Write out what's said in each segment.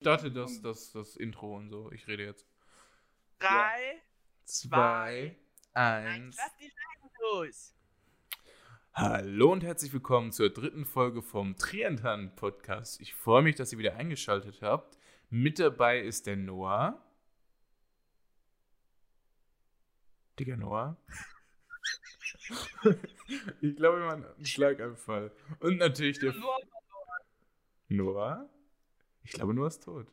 starte das, das, das Intro und so. Ich rede jetzt. Drei, Zwei, eins. lass die Lagen los. Hallo und herzlich willkommen zur dritten Folge vom Trienthan Podcast. Ich freue mich, dass ihr wieder eingeschaltet habt. Mit dabei ist der Noah. Digga, Noah. ich glaube, man hat einen Schlaganfall. Und natürlich der Nur Noah. Ich glaube, Noah ist tot.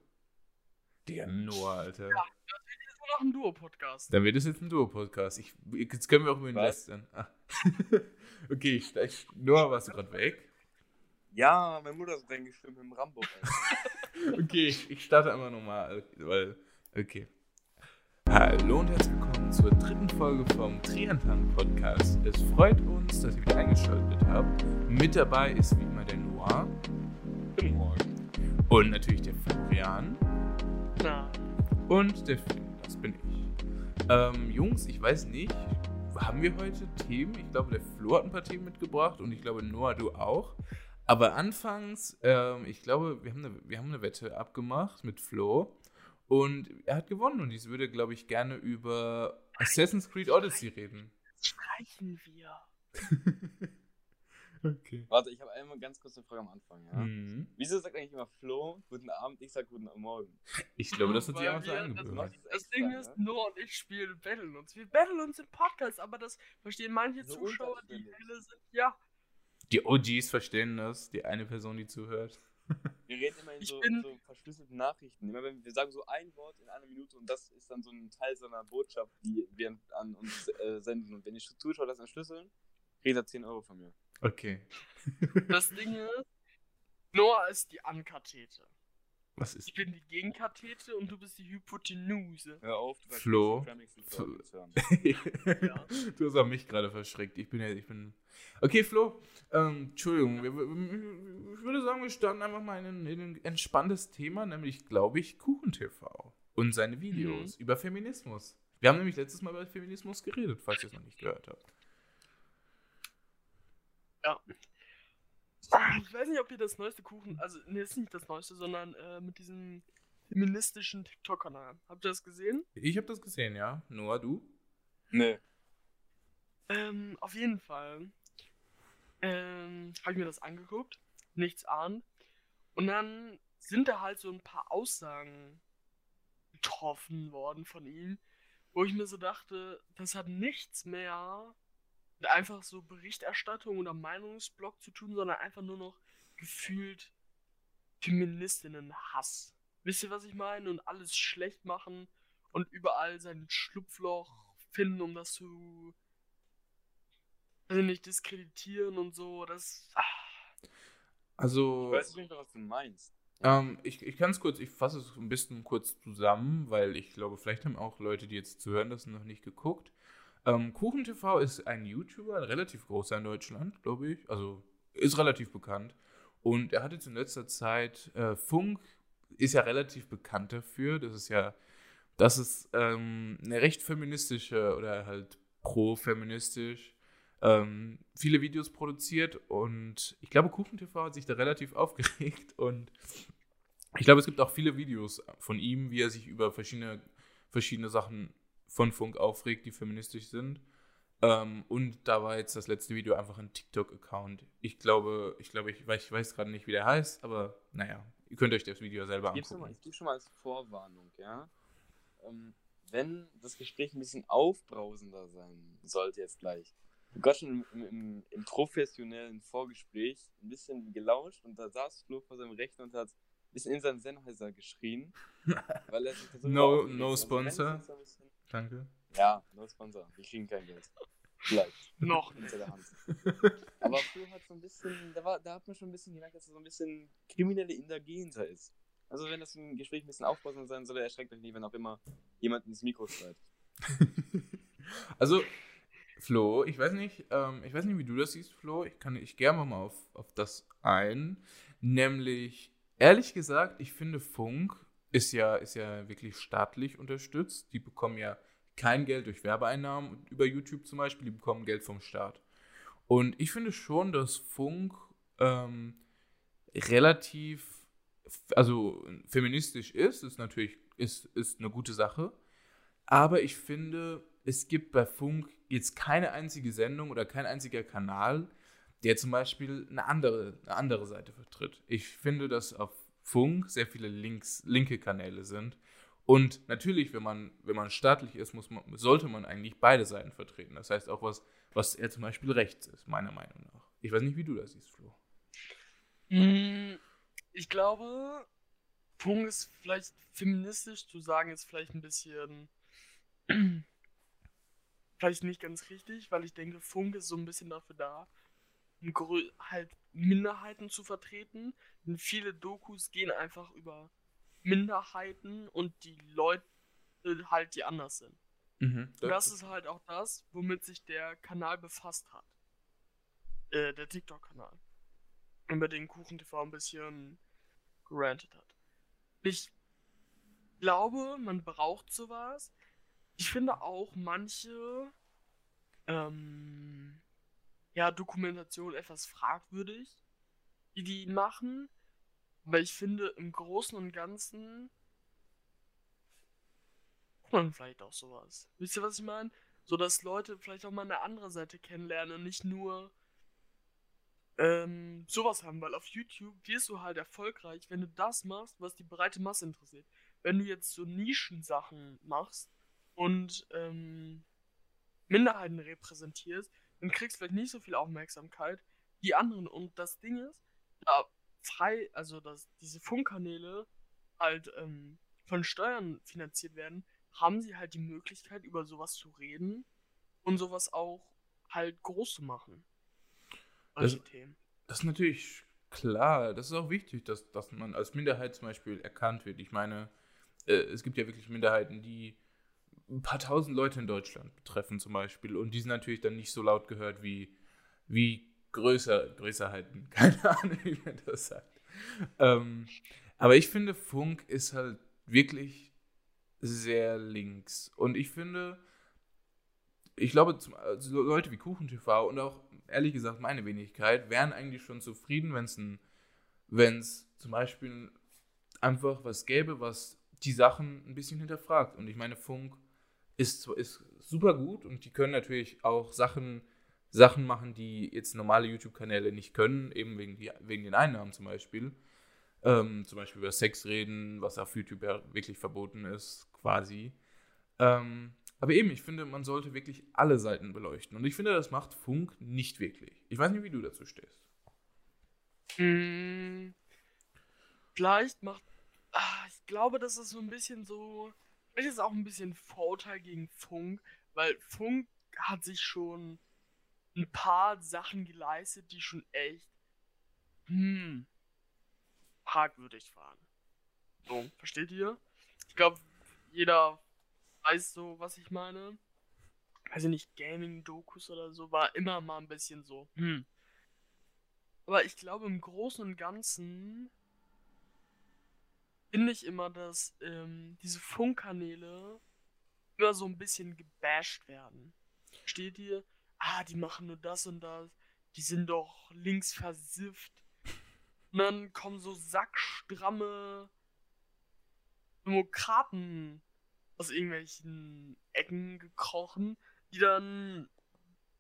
Digga, Noah, Alter. ist nur noch ein Duo-Podcast. Dann wird es jetzt ein Duo-Podcast. Ich, jetzt können wir auch über ihn lästern. Ah. okay, ich, ich, Noah, warst du gerade weg? Ja, meine Mutter ist reingestimmt im Rambo. Okay, ich, ich starte einfach nochmal, weil. Okay. Hallo und herzlich willkommen zur dritten Folge vom Trienthan Podcast. Es freut uns, dass ihr wieder eingeschaltet habt. Mit dabei ist wie immer der Noah Guten Morgen. Und natürlich der Florian Na, und der Finn. Das bin ich. Ähm, Jungs, ich weiß nicht, haben wir heute Themen? Ich glaube, der Flo hat ein paar Themen mitgebracht und ich glaube, Noah, du auch. Aber anfangs, ähm, ich glaube, wir haben, eine, wir haben eine Wette abgemacht mit Flo und er hat gewonnen und ich würde, glaube ich, gerne über Assassin's Creed Odyssey reden. streichen wir. Okay. Warte, ich habe einmal ganz kurz eine Frage am Anfang, ja? Mhm. Wieso sagt eigentlich immer Flo, guten Abend, ich sag guten Morgen? Ich glaube, das hat sich einfach so angewöhnt. Das, das Ding ist, Noah und ich spielen Battle uns. Wir battlen uns im Podcast, aber das verstehen manche So Zuschauer, die helle sind. Ja, Die OGs verstehen das, die eine Person, die zuhört. Wir reden immer in so, bin- so verschlüsselten Nachrichten. Immer wenn wir sagen so ein Wort in einer Minute und das ist dann so ein Teil so einer Botschaft, die wir an uns äh, senden. Und wenn die Zuschauer das entschlüsseln, kriegt er 10 Euro von mir. Okay. das Ding ist, Noah ist die Ankathete. Was ist Ich bin die Gegenkathete und du bist die Hypotenuse. Hör auf, du Flo. Flo. Ja. Du hast auch mich gerade verschreckt. Ich bin ja, ich bin. Okay, Flo. Ähm, Entschuldigung. Ich würde sagen, wir starten einfach mal in ein, in ein entspanntes Thema, nämlich, glaube ich, KuchenTV und seine Videos über Feminismus. Wir haben nämlich letztes Mal über Feminismus geredet, falls ihr es noch nicht gehört habt. Ich weiß nicht, ob ihr das neueste Kuchen, also das ist nicht das neueste, sondern äh, mit diesem feministischen TikTok-Kanal. Habt ihr das gesehen? Ich habe das gesehen, ja. Noah, du? Nee. Ähm, auf jeden Fall. Ähm, habe ich mir das angeguckt, nichts ahnt. Und dann sind da halt so ein paar Aussagen getroffen worden von ihm, wo ich mir so dachte, das hat nichts mehr einfach so Berichterstattung oder Meinungsblock zu tun, sondern einfach nur noch gefühlt Feministinnen-Hass. Wisst ihr, was ich meine? Und alles schlecht machen und überall sein Schlupfloch finden, um das zu also nicht diskreditieren und so, das. ah, Also. Ich weiß nicht was du meinst. Ähm, ich ich kann es kurz, ich fasse es ein bisschen kurz zusammen, weil ich glaube, vielleicht haben auch Leute, die jetzt zuhören, das noch nicht geguckt. Ähm, KuchenTV ist ein YouTuber, ein relativ großer in Deutschland, glaube ich. Also ist relativ bekannt. Und er hat jetzt in letzter Zeit, äh, Funk ist ja relativ bekannt dafür. Das ist ja, das ist ähm, eine recht feministische oder halt pro-feministisch ähm, viele Videos produziert und ich glaube, KuchenTV hat sich da relativ aufgeregt und ich glaube, es gibt auch viele Videos von ihm, wie er sich über verschiedene, verschiedene Sachen von Funk aufregt, die feministisch sind. Ähm, und da war jetzt das letzte Video einfach ein TikTok-Account. Ich glaube, ich glaube, ich weiß, ich weiß gerade nicht, wie der heißt, aber naja, ihr könnt euch das Video selber Ich gebe schon, mal- angucken. ich geb schon mal als Vorwarnung, ja. Ähm, wenn das Gespräch ein bisschen aufbrausender sein sollte jetzt gleich. Ich habe gerade schon im, im, im professionellen Vorgespräch ein bisschen gelauscht und da saß Flo vor seinem Rechner und hat bisschen in seinen Sennheiser geschrien. weil er sich darüber No- no Also wenn es sponsor. so bisschen- Danke. Ja, no sponsor. Wir kriegen kein Geld. Vielleicht. noch. Hinter der Hand. Aber Flo hat so ein bisschen, da, war, da hat man schon ein bisschen gemerkt, dass er so ein bisschen kriminelle Indagenser ist. Also wenn das ein Gespräch ein bisschen aufpassend sein soll, erschreckt euch nicht, wenn auch immer jemand ins Mikro schreit. Also, Flo, ich weiß nicht, ähm, ich weiß nicht, wie du das siehst, Flo. Ich kann ich gerne mal auf, auf das ein. Nämlich, ehrlich gesagt, ich finde Funk ist ja, ist ja wirklich staatlich unterstützt. Die bekommen ja kein Geld durch Werbeeinnahmen über YouTube zum Beispiel, die bekommen Geld vom Staat. Und ich finde schon, dass Funk ähm, relativ also feministisch ist, ist natürlich ist, ist eine gute Sache. Aber ich finde, es gibt bei Funk jetzt keine einzige Sendung oder kein einziger Kanal, der zum Beispiel eine andere, eine andere Seite vertritt. Ich finde, dass auf Funk sehr viele links, linke Kanäle sind. Und natürlich, wenn man, wenn man staatlich ist, muss man, sollte man eigentlich beide Seiten vertreten. Das heißt auch was, was eher zum Beispiel rechts ist, meiner Meinung nach. Ich weiß nicht, wie du das siehst, Flo. Mm, Ich glaube, Funk ist vielleicht feministisch zu sagen, ist vielleicht ein bisschen. vielleicht nicht ganz richtig, weil ich denke, Funk ist so ein bisschen dafür da, halt Minderheiten zu vertreten. Denn viele Dokus gehen einfach über Minderheiten und die Leute halt, die anders sind. Mhm, Und das ist halt auch das, womit sich der Kanal befasst hat. Äh, der TikTok-Kanal. Über den Kuchen TV ein bisschen gerantet hat. Ich glaube, man braucht sowas. Ich finde auch manche ähm, ja, Dokumentation etwas fragwürdig, die die machen. Aber ich finde, im Großen und Ganzen man vielleicht auch sowas. Wisst ihr, was ich meine? So, dass Leute vielleicht auch mal eine andere Seite kennenlernen und nicht nur ähm, sowas haben, weil auf YouTube wirst du halt erfolgreich, wenn du das machst, was die breite Masse interessiert. Wenn du jetzt so Nischensachen machst und ähm, Minderheiten repräsentierst, dann kriegst du vielleicht nicht so viel Aufmerksamkeit wie anderen. Und das Ding ist, da frei, also dass diese Funkkanäle halt ähm, von Steuern finanziert werden, haben sie halt die Möglichkeit, über sowas zu reden und sowas auch halt groß zu machen. Solche Themen. Das ist natürlich klar. Das ist auch wichtig, dass, dass man als Minderheit zum Beispiel erkannt wird. Ich meine, äh, es gibt ja wirklich Minderheiten, die ein paar tausend Leute in Deutschland betreffen zum Beispiel. Und die sind natürlich dann nicht so laut gehört wie, wie größer, Größerheiten. Keine Ahnung, wie man das sagt. Ähm, aber ich finde, Funk ist halt wirklich sehr links. Und ich finde, ich glaube, also Leute wie KuchenTV und auch ehrlich gesagt meine Wenigkeit wären eigentlich schon zufrieden, wenn es wenn es zum Beispiel einfach was gäbe, was die Sachen ein bisschen hinterfragt. Und ich meine, Funk ist, ist super gut und die können natürlich auch Sachen, Sachen machen, die jetzt normale YouTube-Kanäle nicht können, eben wegen, die, wegen den Einnahmen zum Beispiel. Ähm, zum Beispiel über Sex reden, was auf YouTube ja wirklich verboten ist, quasi. Ähm, aber eben, ich finde, man sollte wirklich alle Seiten beleuchten. Und ich finde, das macht Funk nicht wirklich. Ich weiß nicht, wie du dazu stehst. Mm, vielleicht macht. Ah, ich glaube, das ist so ein bisschen so. Vielleicht ist es auch ein bisschen Vorurteil gegen Funk, weil Funk hat sich schon ein paar Sachen geleistet, die schon echt. Hm. fragwürdig waren. So, versteht ihr? Ich glaube, jeder weiß so, was ich meine. Ich nicht, Gaming-Dokus oder so, war immer mal ein bisschen so. Hm. Aber ich glaube, im Großen und Ganzen finde ich immer, dass ähm, diese Funkkanäle immer so ein bisschen gebasht werden. Steht ihr? Ah, die machen nur das und das. Die sind doch links versifft. Und dann kommen so sackstramme Demokraten aus irgendwelchen Ecken gekrochen, die dann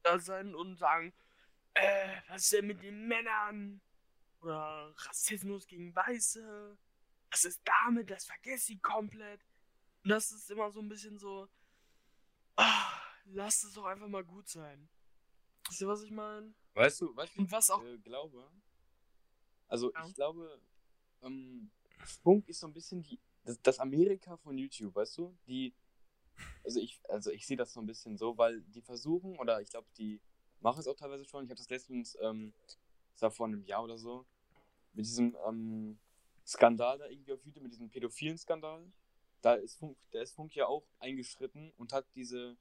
da sind und sagen, äh, was ist denn mit den Männern? Oder Rassismus gegen Weiße? Was ist damit? Das vergesst sie komplett. Und das ist immer so ein bisschen so, ah, lasst es doch einfach mal gut sein. Wisst ihr, was ich meine? Weißt du, weißt du, Und was auch äh, glaube? Also Ja. ich glaube, ähm, Funk ist so ein bisschen die, das, das Amerika von YouTube, weißt du? Die, also ich, also ich sehe das so ein bisschen so, weil die versuchen, oder ich glaube, die machen es auch teilweise schon. Ich habe das letztens, ähm, das war vor einem Jahr oder so, mit diesem ähm, Skandal da irgendwie auf YouTube, mit diesem pädophilen Skandal. Da ist Funk, da ist Funk ja auch eingeschritten und hat diese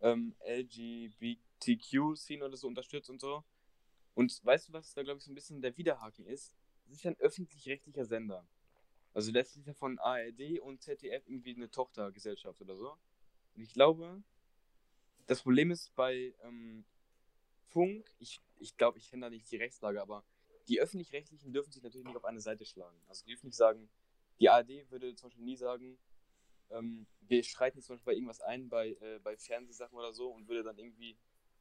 ähm, LGBTQ-Szene oder so unterstützt und so. Und weißt du, was da, glaube ich, so ein bisschen der Widerhaken ist? Das ist ja ein öffentlich-rechtlicher Sender. Also letztlich ja von ARD und ZDF irgendwie eine Tochtergesellschaft oder so. Und ich glaube, das Problem ist bei ähm, Funk, ich, ich glaube, ich kenne da nicht die Rechtslage, aber die Öffentlich-Rechtlichen dürfen sich natürlich nicht auf eine Seite schlagen. Also die dürfen nicht sagen, die ARD würde zum Beispiel nie sagen, ähm, wir schreiten jetzt zum Beispiel bei irgendwas ein, bei, äh, bei Fernsehsachen oder so und würde dann irgendwie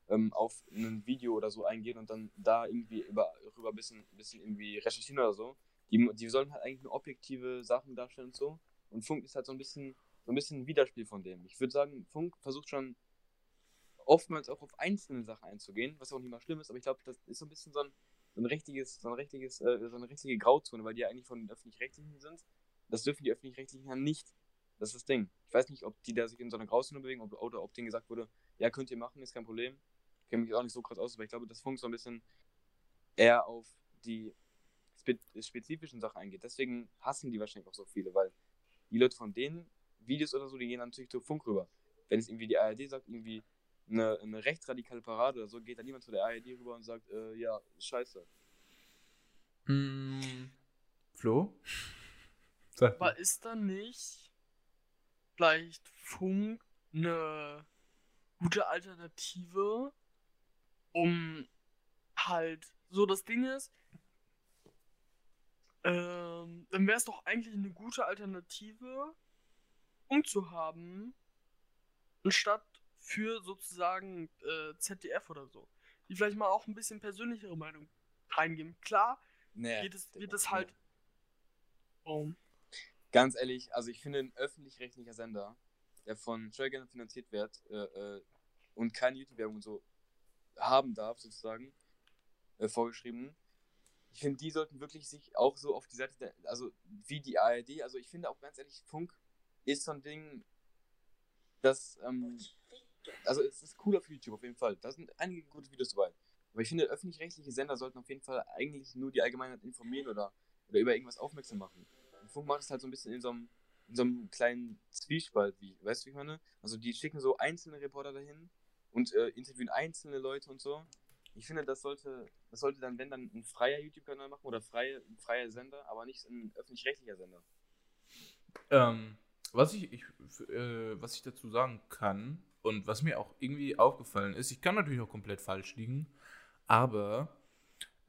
ähm, auf ein Video oder so eingehen und dann da irgendwie über, rüber ein bisschen, bisschen irgendwie recherchieren oder so. Die, die sollen halt eigentlich nur objektive Sachen darstellen und so. Und Funk ist halt so ein bisschen, so ein bisschen ein Widerspiel von dem. Ich würde sagen, Funk versucht schon oftmals auch auf einzelne Sachen einzugehen, was auch nicht mal schlimm ist, aber ich glaube, das ist so ein bisschen so ein, so ein richtiges, so ein richtiges, äh, so eine richtige Grauzone, weil die ja eigentlich von den Öffentlich-Rechtlichen sind. Das dürfen die Öffentlich-Rechtlichen ja nicht. Das ist das Ding. Ich weiß nicht, ob die da sich in so einer Grauzone bewegen ob, oder ob denen gesagt wurde, ja, könnt ihr machen, ist kein Problem. Ich kenne mich auch nicht so krass aus, aber ich glaube, das Funk so ein bisschen eher auf die spe spezifischen Sachen eingeht. Deswegen hassen die wahrscheinlich auch so viele, weil die Leute von denen Videos oder so, die gehen natürlich zu Funk rüber. Wenn es irgendwie die ARD sagt, irgendwie eine, eine rechtsradikale Parade oder so, geht da niemand zu der ARD rüber und sagt, äh, ja, scheiße. Mm, Flo? Sag Aber ist da nicht vielleicht Funk eine gute Alternative, um halt so das Ding ist, ähm, dann wäre es doch eigentlich eine gute Alternative, Funk zu haben, anstatt für sozusagen äh, ZDF oder so. Die vielleicht mal auch ein bisschen persönlichere Meinung reingeben. Klar, nee, geht es, wird es halt. Oh. Ganz ehrlich, also ich finde ein öffentlich-rechtlicher Sender, der von Steuergeldern finanziert wird äh, äh, und keine YouTube-Werbung und so haben darf, sozusagen, äh, vorgeschrieben. Ich finde, die sollten wirklich sich auch so auf die Seite, der, also wie die ARD, also ich finde auch ganz ehrlich, Funk ist so ein Ding, das ähm, also es ist cooler für YouTube auf jeden Fall. Da sind einige gute Videos dabei. Aber ich finde, öffentlich-rechtliche Sender sollten auf jeden Fall eigentlich nur die Allgemeinheit informieren oder, oder über irgendwas aufmerksam machen. Und Funk macht es halt so ein bisschen in so einem, in so einem kleinen Zwiespalt, wie, weißt du, wie ich meine? Also die schicken so einzelne Reporter dahin und äh, interviewen einzelne Leute und so. Ich finde, das sollte, das sollte dann, wenn dann ein freier YouTube-Kanal machen oder freie, ein freier Sender, aber nicht ein öffentlich-rechtlicher Sender. Ähm, was ich, ich äh, was ich dazu sagen kann, und was mir auch irgendwie aufgefallen ist, ich kann natürlich auch komplett falsch liegen, aber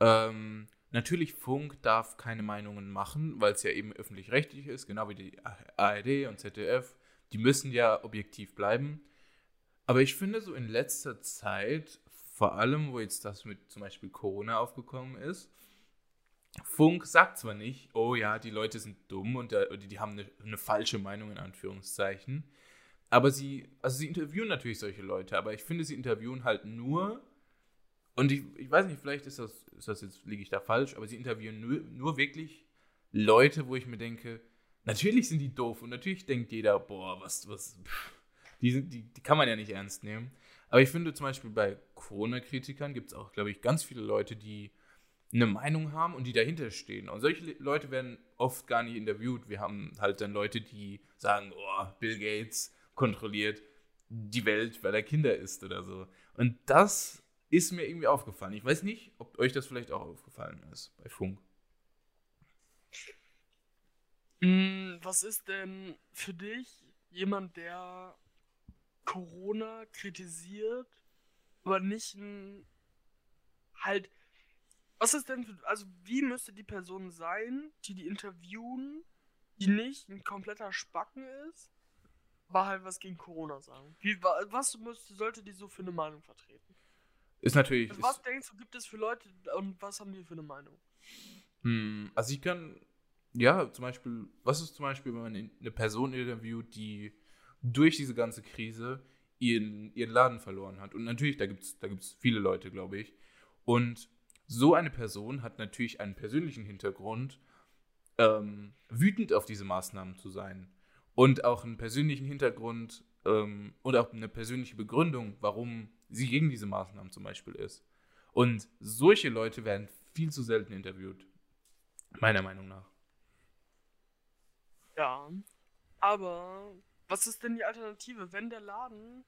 ähm, natürlich Funk darf keine Meinungen machen, weil es ja eben öffentlich-rechtlich ist, genau wie die ARD und ZDF. Die müssen ja objektiv bleiben. Aber ich finde so in letzter Zeit, vor allem wo jetzt das mit zum Beispiel Corona aufgekommen ist, Funk sagt zwar nicht, oh ja, die Leute sind dumm und die, die haben eine, eine falsche Meinung in Anführungszeichen, aber sie, also sie interviewen natürlich solche Leute, aber ich finde, sie interviewen halt nur, und ich, ich weiß nicht, vielleicht ist das, ist das jetzt, liege ich da falsch, aber sie interviewen nur, nur wirklich Leute, wo ich mir denke, natürlich sind die doof und natürlich denkt jeder, boah, was, was, die, die, die kann man ja nicht ernst nehmen. Aber ich finde zum Beispiel bei Corona-Kritikern gibt es auch, glaube ich, ganz viele Leute, die eine Meinung haben und die dahinter stehen. Und solche Leute werden oft gar nicht interviewt. Wir haben halt dann Leute, die sagen, oh, Bill Gates kontrolliert die Welt, weil er Kinder ist oder so. Und das ist mir irgendwie aufgefallen. Ich weiß nicht, ob euch das vielleicht auch aufgefallen ist bei Funk. Hm, was ist denn für dich jemand, der Corona kritisiert, aber nicht ein, halt, was ist denn, für, also wie müsste die Person sein, die die interviewen, die nicht ein kompletter Spacken ist, war halt was gegen Corona sagen. Wie, was müsste, sollte die so für eine Meinung vertreten? Ist natürlich. Also was ist, denkst du, gibt es für Leute und was haben die für eine Meinung? Hm, also ich kann, ja, zum Beispiel, was ist zum Beispiel, wenn man eine Person interviewt, die durch diese ganze Krise ihren, ihren Laden verloren hat. Und natürlich, da gibt es da gibt's viele Leute, glaube ich. Und so eine Person hat natürlich einen persönlichen Hintergrund, ähm, wütend auf diese Maßnahmen zu sein und auch einen persönlichen Hintergrund ähm, und auch eine persönliche Begründung, warum sie gegen diese Maßnahmen zum Beispiel ist. Und solche Leute werden viel zu selten interviewt, meiner Meinung nach. Ja, aber was ist denn die Alternative? Wenn der Laden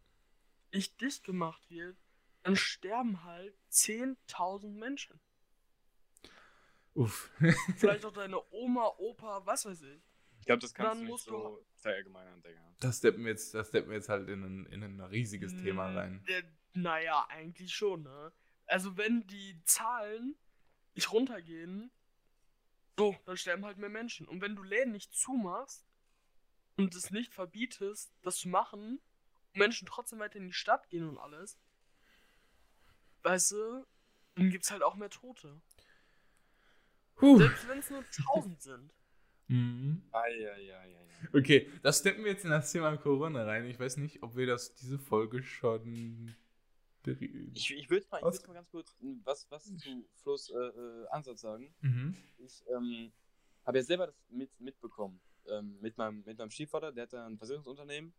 nicht dicht gemacht wird, dann sterben halt 10.000 Menschen. Uff. Vielleicht auch deine Oma, Opa, was weiß ich. Ich glaube, das kannst dann du nicht so verallgemeinern, Digga. Das steppen wir jetzt, das steppen wir jetzt halt in ein, in ein riesiges Thema rein. Der, naja, eigentlich schon, ne? Also wenn die Zahlen nicht runtergehen, so, dann sterben halt mehr Menschen. Und wenn du Läden nicht zumachst und es nicht verbietest, das zu machen, und Menschen trotzdem weiter in die Stadt gehen und alles, weißt du, dann gibt's halt auch mehr Tote. Puh. Selbst wenn es nur 1000 sind. Mhm. Eieieiei. Okay, das steppen wir jetzt in das Thema Corona rein. Ich weiß nicht, ob wir das diese Folge schon. Ich, ich würde mal, ich würd mal ganz kurz mm, was, was zu Flo's äh, äh, Ansatz sagen. Mhm. Ich ähm, habe ja selber das mit, mitbekommen. Ähm, mit, meinem, mit meinem Stiefvater, der hat da ein Versicherungsunternehmen.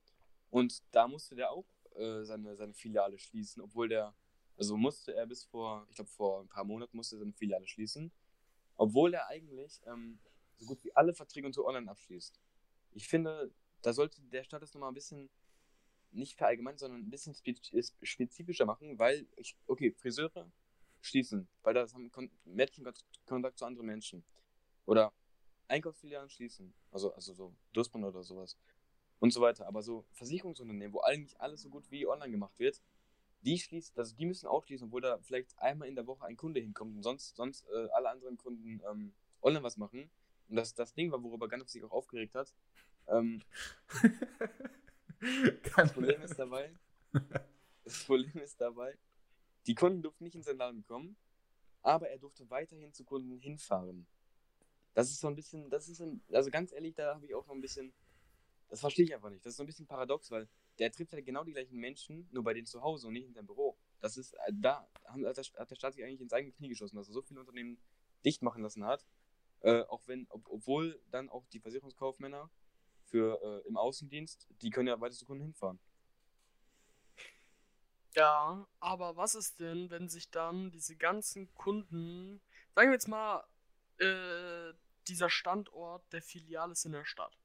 Und da musste der auch äh, seine, seine Filiale schließen, obwohl der, also musste er bis vor, ich glaube vor ein paar Monaten musste er seine Filiale schließen. Obwohl er eigentlich ähm, so gut wie alle Verträge und so online abschließt. Ich finde, da sollte der Staat das nochmal ein bisschen nicht verallgemeinern, sondern ein bisschen spe spe- spezifischer machen, weil, ich, okay, Friseure schließen, weil das haben Kon Menschen Kon- Kontakt zu anderen Menschen. Oder Einkaufsfilialen schließen, also, also so Dursmann oder sowas. Und so weiter. Aber so Versicherungsunternehmen, wo eigentlich alles so gut wie online gemacht wird, die schließen, also die müssen auch schließen, obwohl da vielleicht einmal in der Woche ein Kunde hinkommt und sonst, sonst äh, alle anderen Kunden ähm, online was machen. Und das, das Ding war, worüber Gandalf sich auch aufgeregt hat. Ähm, das Problem ist dabei, das Problem ist dabei, die Kunden durften nicht in seinen Laden kommen, aber er durfte weiterhin zu Kunden hinfahren. Das ist so ein bisschen, das ist ein, also ganz ehrlich, da habe ich auch noch ein bisschen, das verstehe ich einfach nicht. Das ist so ein bisschen paradox, weil der trifft ja genau die gleichen Menschen, nur bei denen zu Hause und nicht in seinem Büro. Das ist, äh, da haben- hat der, hat der Staat sich eigentlich ins eigene Knie geschossen, dass er so viele Unternehmen dicht machen lassen hat. Äh, auch wenn, ob, obwohl dann auch die Versicherungskaufmänner für äh, im Außendienst, die können ja weiter zu Kunden hinfahren. Ja, aber was ist denn, wenn sich dann diese ganzen Kunden, sagen wir jetzt mal, äh, dieser Standort der Filiale ist in der Stadt.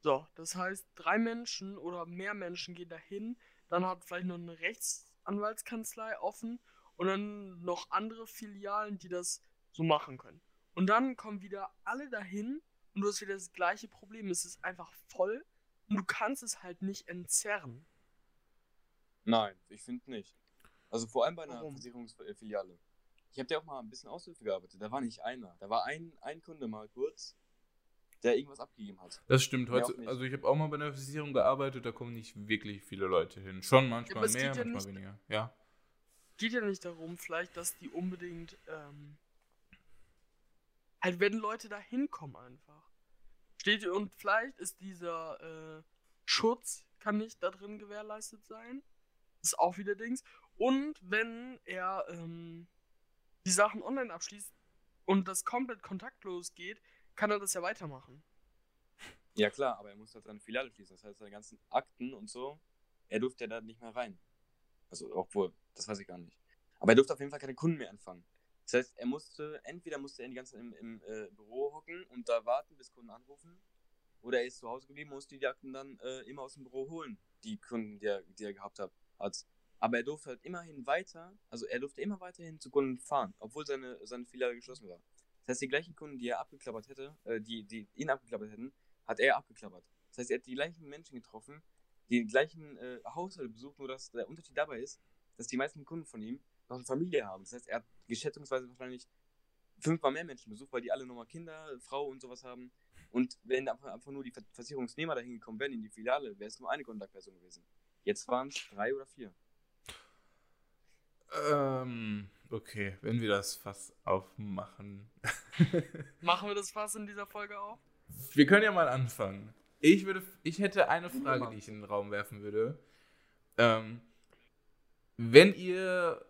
So, das heißt, drei Menschen oder mehr Menschen gehen dahin, dann hat vielleicht noch eine Rechtsanwaltskanzlei offen und dann noch andere Filialen, die das so machen können. Und dann kommen wieder alle dahin und du hast wieder das gleiche Problem. Es ist einfach voll und du kannst es halt nicht entzerren. Nein, ich finde nicht. Also vor allem bei einer Warum? Versicherungsfiliale. Ich habe ja auch mal ein bisschen Aushilfe gearbeitet. Da war nicht einer. Da war ein, ein Kunde mal kurz, der irgendwas abgegeben hat. Das stimmt. Heute, also ich habe auch mal bei einer Versicherung gearbeitet, da kommen nicht wirklich viele Leute hin. Schon manchmal es mehr, geht ja manchmal nicht- weniger. Ja. geht ja nicht darum, vielleicht, dass die unbedingt, ähm, halt, wenn Leute da hinkommen einfach. Steht und vielleicht ist dieser äh, Schutz, kann nicht da drin gewährleistet sein. Ist auch wieder Dings. Und wenn er ähm, die Sachen online abschließt und das komplett kontaktlos geht, kann er das ja weitermachen. Ja klar, aber er musste halt seine Filiale schließen. Das heißt, seine ganzen Akten und so, er durfte ja da nicht mehr rein. Also, obwohl, das weiß ich gar nicht. Aber er durfte auf jeden Fall keine Kunden mehr anfangen. Das heißt, er musste, entweder musste er die ganze Zeit im, im äh, Büro hocken und da warten, bis Kunden anrufen, oder er ist zu Hause geblieben und musste die Akten dann äh, immer aus dem Büro holen, die Kunden, die er, die er gehabt hat. Aber er durfte halt immerhin weiter, also er durfte immer weiterhin zu Kunden fahren, obwohl seine, seine Filiale geschlossen war. Das heißt, die gleichen Kunden, die er abgeklappert hätte, äh, die, die ihn abgeklappert hätten, hat er abgeklappert. Das heißt, er hat die gleichen Menschen getroffen, die gleichen äh, Haushalte besucht, nur dass der Unterschied dabei ist, dass die meisten Kunden von ihm noch eine Familie haben. Das heißt, er hat geschätzungsweise wahrscheinlich fünfmal mehr Menschen besucht, weil die alle nochmal Kinder, Frau und sowas haben. Und wenn einfach, nur die Ver- Versicherungsnehmer dahin gekommen wären in die Filiale, wäre es nur eine Kontaktperson gewesen. Jetzt waren es drei oder vier. Ähm, okay, wenn wir das Fass aufmachen. Machen wir das fast in dieser Folge auch? Wir können ja mal anfangen. Ich würde, ich hätte eine Frage, die ich in den Raum werfen würde. Ähm, wenn ihr,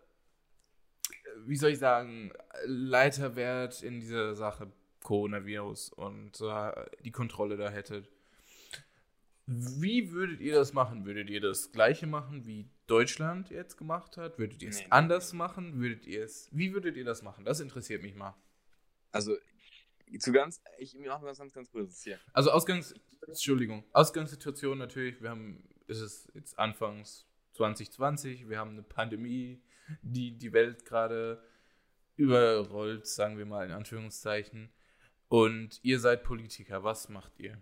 wie soll ich sagen, Leiter wärt in dieser Sache Coronavirus und äh, die Kontrolle da hättet, wie würdet ihr das machen? Würdet ihr das gleiche machen, wie Deutschland jetzt gemacht hat? Würdet ihr es Nee, anders nee. machen? Würdet ihr es, wie würdet ihr das machen? Das interessiert mich mal. Also, zu ganz, ich mache das ganz, ganz kurz hier. Also Ausgangs, Entschuldigung, Ausgangssituation natürlich, wir haben, ist es jetzt Anfangs 2020, wir haben eine Pandemie, die die Welt gerade überrollt, sagen wir mal in Anführungszeichen. Und ihr seid Politiker, was macht ihr?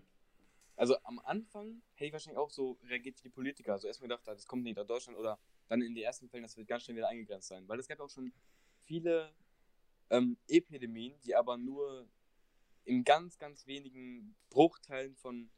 Also am Anfang hätte ich wahrscheinlich auch so reagiert wie die Politiker. Also erstmal gedacht, das kommt nicht nach Deutschland oder dann in den ersten Fällen, das wird ganz schnell wieder eingegrenzt sein. Weil es gab auch schon viele ähm, Epidemien, die aber nur in ganz, ganz wenigen Bruchteilen von,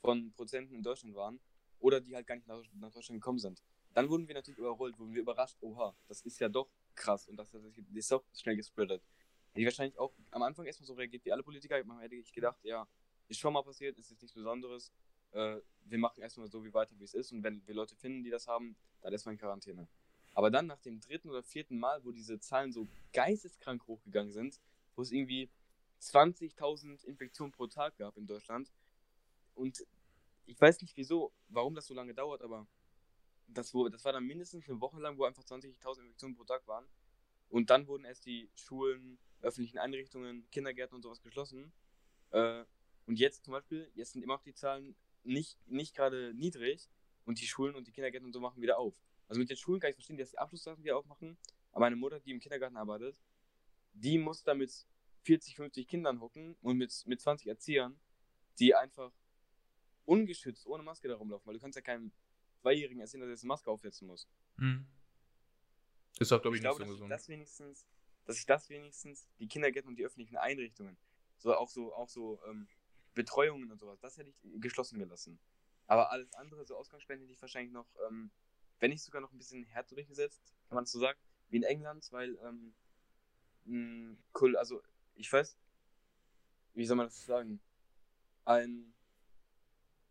von Prozenten in Deutschland waren oder die halt gar nicht nach, nach Deutschland gekommen sind. Dann wurden wir natürlich überrollt, wurden wir überrascht, oha, das ist ja doch krass. Und das, das ist doch schnell gespreadet. Hätte ich wahrscheinlich auch am Anfang erstmal so reagiert wie alle Politiker, man hätte ich gedacht, ja, ist schon mal passiert, ist jetzt nichts Besonderes, äh, wir machen erstmal so wie weiter, wie es ist. Und wenn wir Leute finden, die das haben, dann erstmal in Quarantäne. Aber dann nach dem dritten oder vierten Mal, wo diese Zahlen so geisteskrank hochgegangen sind, wo es irgendwie 20.000 Infektionen pro Tag gab in Deutschland. Und ich weiß nicht wieso, warum das so lange dauert, aber das, wo, das war dann mindestens eine Woche lang, wo einfach 20.000 Infektionen pro Tag waren. Und dann wurden erst die Schulen, öffentlichen Einrichtungen, Kindergärten und sowas geschlossen. Äh, und jetzt zum Beispiel, jetzt sind immer noch die Zahlen nicht, nicht gerade niedrig und die Schulen und die Kindergärten und so machen wieder auf. Also mit den Schulen kann ich verstehen, dass die Abschlussklassen wieder aufmachen, aber meine Mutter, die im Kindergarten arbeitet, die muss da mit 40, 50 Kindern hocken und mit, mit 20 Erziehern, die einfach ungeschützt, ohne Maske da rumlaufen, weil du kannst ja keinem Zweijährigen erzählen, dass er jetzt eine Maske aufsetzen muss. Hm. Ist auch, glaube Ich ich, nicht glaube, so dass ich gesund. das wenigstens, dass ich das wenigstens, die Kindergärten und die öffentlichen Einrichtungen, so auch so, auch so ähm, Betreuungen und sowas, das hätte ich geschlossen gelassen. Aber alles andere, so Ausgangssperren, hätte ich wahrscheinlich noch, ähm, wenn nicht sogar noch ein bisschen härter durchgesetzt, kann man das so sagen, wie in England, weil, ähm, mh, cool, also ich weiß, wie soll man das sagen? Ein,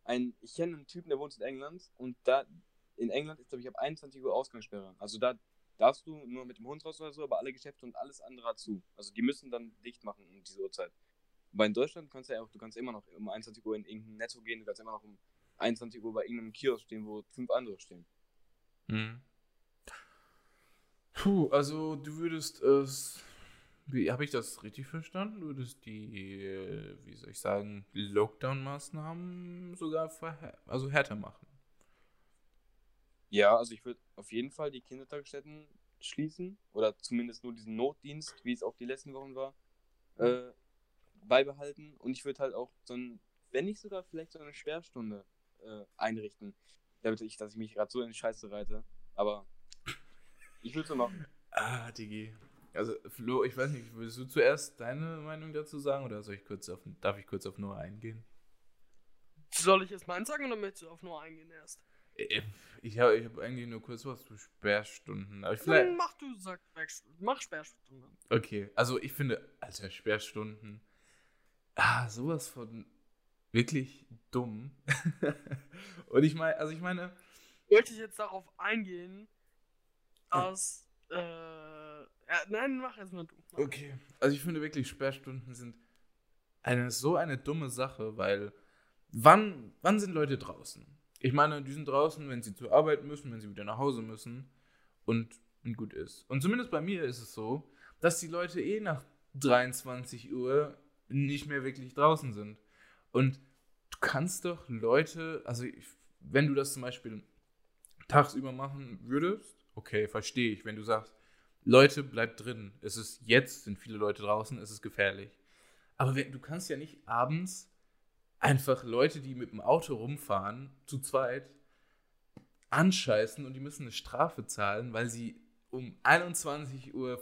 ein, ich kenne einen Typen, der wohnt in England und da, in England ist, glaube ich, ab 21 Uhr Ausgangssperre. Also da darfst du nur mit dem Hund raus oder so, aber alle Geschäfte und alles andere zu. Also die müssen dann dicht machen um diese Uhrzeit. Wobei in Deutschland kannst du ja auch, du kannst immer noch um 21 Uhr in irgendein Netto gehen, du kannst immer noch um 21 Uhr bei irgendeinem Kiosk stehen, wo fünf andere stehen. Hm. Puh, also du würdest es. Wie habe ich das richtig verstanden? Du würdest die, äh, wie soll ich sagen, Lockdown-Maßnahmen sogar also härter machen. Ja, also ich würde auf jeden Fall die Kindertagesstätten schließen oder zumindest nur diesen Notdienst, wie es auch die letzten Wochen war, äh, beibehalten und ich würde halt auch so ein, wenn nicht sogar vielleicht so eine Sperrstunde äh, einrichten, damit ich, dass ich mich gerade so in die Scheiße reite, aber ich würde so machen. Ah, Digi. Also, Flo, ich weiß nicht, willst du zuerst deine Meinung dazu sagen oder soll ich kurz auf, darf ich kurz auf Noah eingehen? Soll ich jetzt meins sagen oder möchtest du auf nur eingehen erst? Äh, Ich habe ich hab eigentlich nur kurz was zu Sperrstunden. Aber vielleicht. mach du, sag, mach Sperrstunde. Okay, also ich finde, Alter, Sperrstunden. Ah, sowas von wirklich dumm. Und ich meine, also ich meine, Wollte ich jetzt darauf eingehen, dass, äh, ja, nein, mach erstmal du. Mach. okay, also ich finde wirklich, Sperrstunden sind eine so eine dumme Sache, weil wann, wann sind Leute draußen? Ich meine, die sind draußen, wenn sie zur Arbeit müssen, wenn sie wieder nach Hause müssen und, und gut ist. Und zumindest bei mir ist es so, dass die Leute eh nach 23 Uhr nicht mehr wirklich draußen sind. Und du kannst doch Leute, also ich, wenn du das zum Beispiel tagsüber machen würdest, okay, verstehe ich. Wenn du sagst, Leute, bleibt drin. Es ist jetzt, sind viele Leute draußen, es ist gefährlich. Aber wenn, du kannst ja nicht abends einfach Leute, die mit dem Auto rumfahren, zu zweit, anscheißen und die müssen eine Strafe zahlen, weil sie um 21.15 Uhr